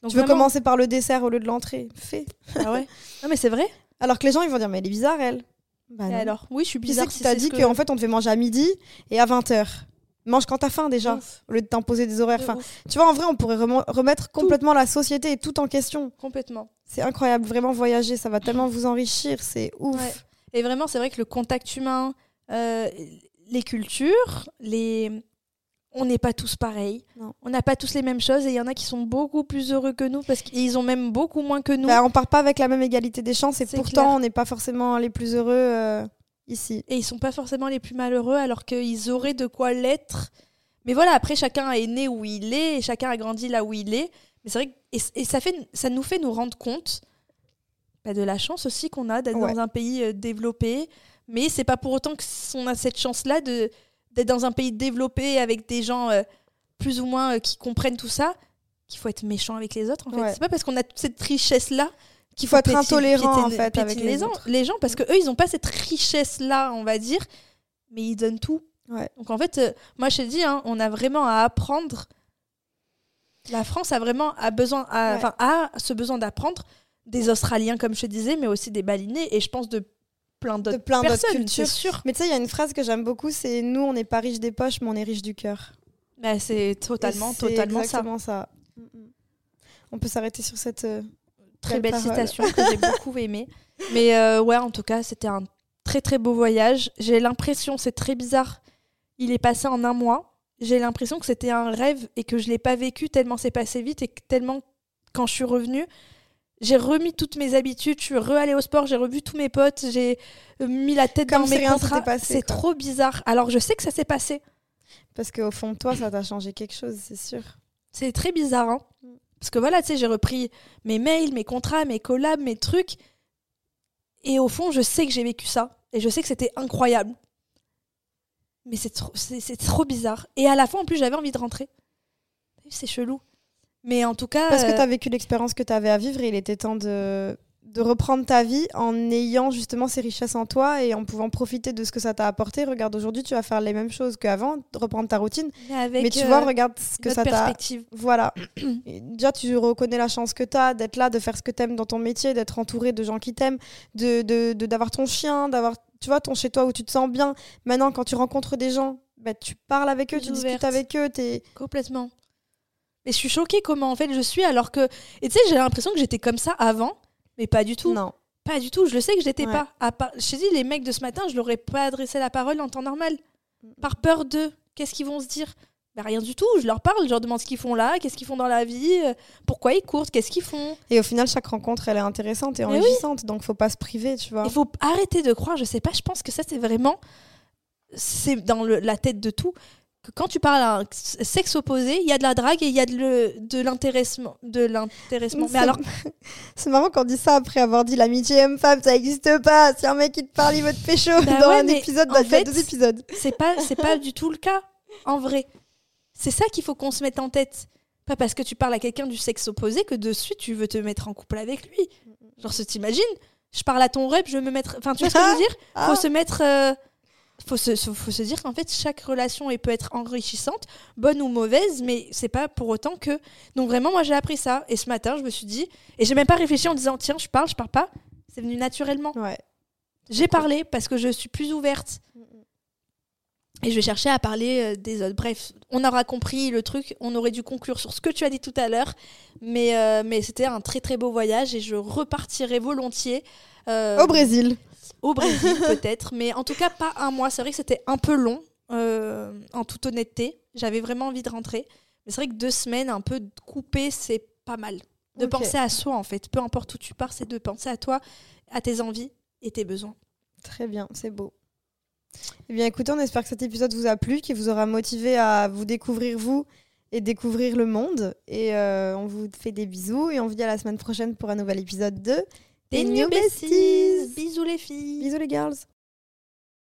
tu veux commencer par le dessert au lieu de l'entrée Fais. Ah ouais Non mais c'est vrai. Alors que les gens ils vont dire mais elle est bizarre elle. Bah alors? Oui, je suis bizarre. Qui c'est dit qu'en fait on devait manger à midi et à 20h mange quand t'as faim déjà, au lieu de t'imposer des horaires. Enfin, tu vois, en vrai, on pourrait remettre complètement la société et tout en question. Complètement. C'est incroyable, vraiment voyager, ça va tellement vous enrichir, c'est ouf. Et vraiment, c'est vrai que le contact humain, euh, les cultures, les... on n'est pas tous pareils. On n'a pas tous les mêmes choses et il y en a qui sont beaucoup plus heureux que nous parce qu'ils ont même beaucoup moins que nous. Bah, on part pas avec la même égalité des chances et pourtant on n'est pas forcément les plus heureux. Euh, ici. Et ils sont pas forcément les plus malheureux alors qu'ils auraient de quoi l'être. Mais voilà, après chacun est né où il est et chacun a grandi là où il est. Mais c'est vrai que, et, et ça, fait, ça nous fait nous rendre compte bah, de la chance aussi qu'on a d'être Ouais. dans un pays euh, développé. Mais c'est pas pour autant qu'on a cette chance-là de d'être dans un pays développé avec des gens euh, plus ou moins euh, qui comprennent tout ça qu'il faut être méchant avec les autres. En fait, Ouais. c'est pas parce qu'on a toute cette richesse-là Qu'il faut être intolérant en fait avec les les, gens- les gens parce que eux ils ont pas cette richesse là on va dire mais ils donnent tout Ouais. donc en fait euh, moi je te dis hein, on a vraiment à apprendre la France a vraiment a besoin Ouais. enfin, a ce besoin d'apprendre des Australiens comme je te disais mais aussi des Balinais et je pense de plein d'autres De plein d'autres personnes cultures. sûr Mais tu sais, il y a une phrase que j'aime beaucoup, c'est nous, on n'est pas riche des poches, mais on est riche du cœur. Bah, c'est totalement totalement ça. Mm, mm. On peut s'arrêter sur cette euh, très belle parole. citation que j'ai beaucoup aimée. Mais euh, ouais, en tout cas, c'était un très très beau voyage. J'ai l'impression, c'est très bizarre, il est passé en un mois. J'ai l'impression que c'était un rêve et que je l'ai pas vécu tellement c'est passé vite et que tellement quand je suis revenue, j'ai remis toutes mes habitudes, je suis re-allée au sport, j'ai revu tous mes potes, j'ai euh, mis la tête Comme dans mes contrats. C'est trop bizarre. Alors je sais que ça s'est passé. Parce qu'au fond de toi, ça t'a changé quelque chose, c'est sûr. C'est très bizarre, hein. Parce que voilà, tu sais, j'ai repris mes mails, mes contrats, mes collabs, mes trucs. Et au fond, je sais que j'ai vécu ça. Et je sais que c'était incroyable. Mais c'est trop, c'est, c'est trop bizarre. Et à la fin, en plus, j'avais envie de rentrer. C'est chelou. Mais en tout cas. Parce que euh, tu as vécu l'expérience que tu avais à vivre et il était temps de, de reprendre ta vie en ayant justement ces richesses en toi et en pouvant profiter de ce que ça t'a apporté. Regarde, aujourd'hui, tu vas faire les mêmes choses qu'avant, reprendre ta routine. mais avec, mais tu euh, vois, regarde ce que ça t'a. Voilà. Et déjà, tu reconnais la chance que tu as d'être là, de faire ce que tu aimes dans ton métier, d'être entouré de gens qui t'aiment, de de- de- d'avoir ton chien, d'avoir tu vois, ton chez toi où tu te sens bien. Maintenant, quand tu rencontres des gens, bah, tu parles avec eux, tu discutes avec eux. T'es... Complètement. Mais je suis choquée comment en fait je suis alors que. Et tu sais, j'ai l'impression que j'étais comme ça avant, mais pas du tout. Non. Pas du tout, je le sais que je l'étais Ouais. pas. À part... Je t'ai dit, les mecs de ce matin, je leur ai pas adressé la parole en temps normal. Par peur d'eux. Qu'est-ce qu'ils vont se dire? Bah, Rien du tout, je leur parle, je leur demande ce qu'ils font là, qu'est-ce qu'ils font dans la vie, euh, pourquoi ils courent, qu'est-ce qu'ils font. Et au final, chaque rencontre, elle est intéressante et Mais oui. enrichissante. Donc, faut pas se priver, tu vois. Il faut arrêter de croire, je sais pas, je pense que ça c'est vraiment. C'est dans le- la tête de tout. Que quand tu parles à un sexe opposé, il y a de la drague et il y a de, l'intéressement. De l'intéressement. Mais C'est- alors, c'est marrant qu'on dit ça après avoir dit l'amitié homme-femme, ça n'existe pas. Si un mec il te parle, il veut te pécho Bah dans ouais, un épisode, en bah, il fait, deux épisodes. c'est pas c'est pas du tout le cas en vrai c'est ça qu'il faut qu'on se mette en tête pas parce que tu parles à quelqu'un du sexe opposé que de suite tu veux te mettre en couple avec lui genre t'imagines je parle à ton rep je veux me mettre enfin tu vois ce que je veux dire? Ah. faut se mettre euh, faut se faut se dire qu'en fait chaque relation elle peut être enrichissante bonne ou mauvaise mais c'est pas pour autant que donc vraiment moi j'ai appris ça et ce matin je me suis dit et j'ai même pas réfléchi en disant tiens je parle je parle pas c'est venu naturellement Ouais. j'ai parlé parce que je suis plus ouverte. Et je vais chercher à parler euh, des autres. Bref, on aura compris le truc. On aurait dû conclure sur ce que tu as dit tout à l'heure. Mais, euh, mais c'était un très très beau voyage et je repartirai volontiers. euh, Au Brésil. Au Brésil, peut-être. Mais en tout cas, pas un mois. C'est vrai que c'était un peu long, euh, en toute honnêteté. J'avais vraiment envie de rentrer. Mais c'est vrai que deux semaines, un peu coupées, c'est pas mal. De penser à soi, en fait. Peu importe où tu pars, c'est de penser à toi, à tes envies et tes besoins. Très bien, c'est beau. Eh bien, écoutez, on espère que cet épisode vous a plu, qu'il vous aura motivé à vous découvrir vous et découvrir le monde. Et euh, on vous fait des bisous et on vous dit à la semaine prochaine pour un nouvel épisode de Des New New Besties. Bisous les filles. Bisous les girls.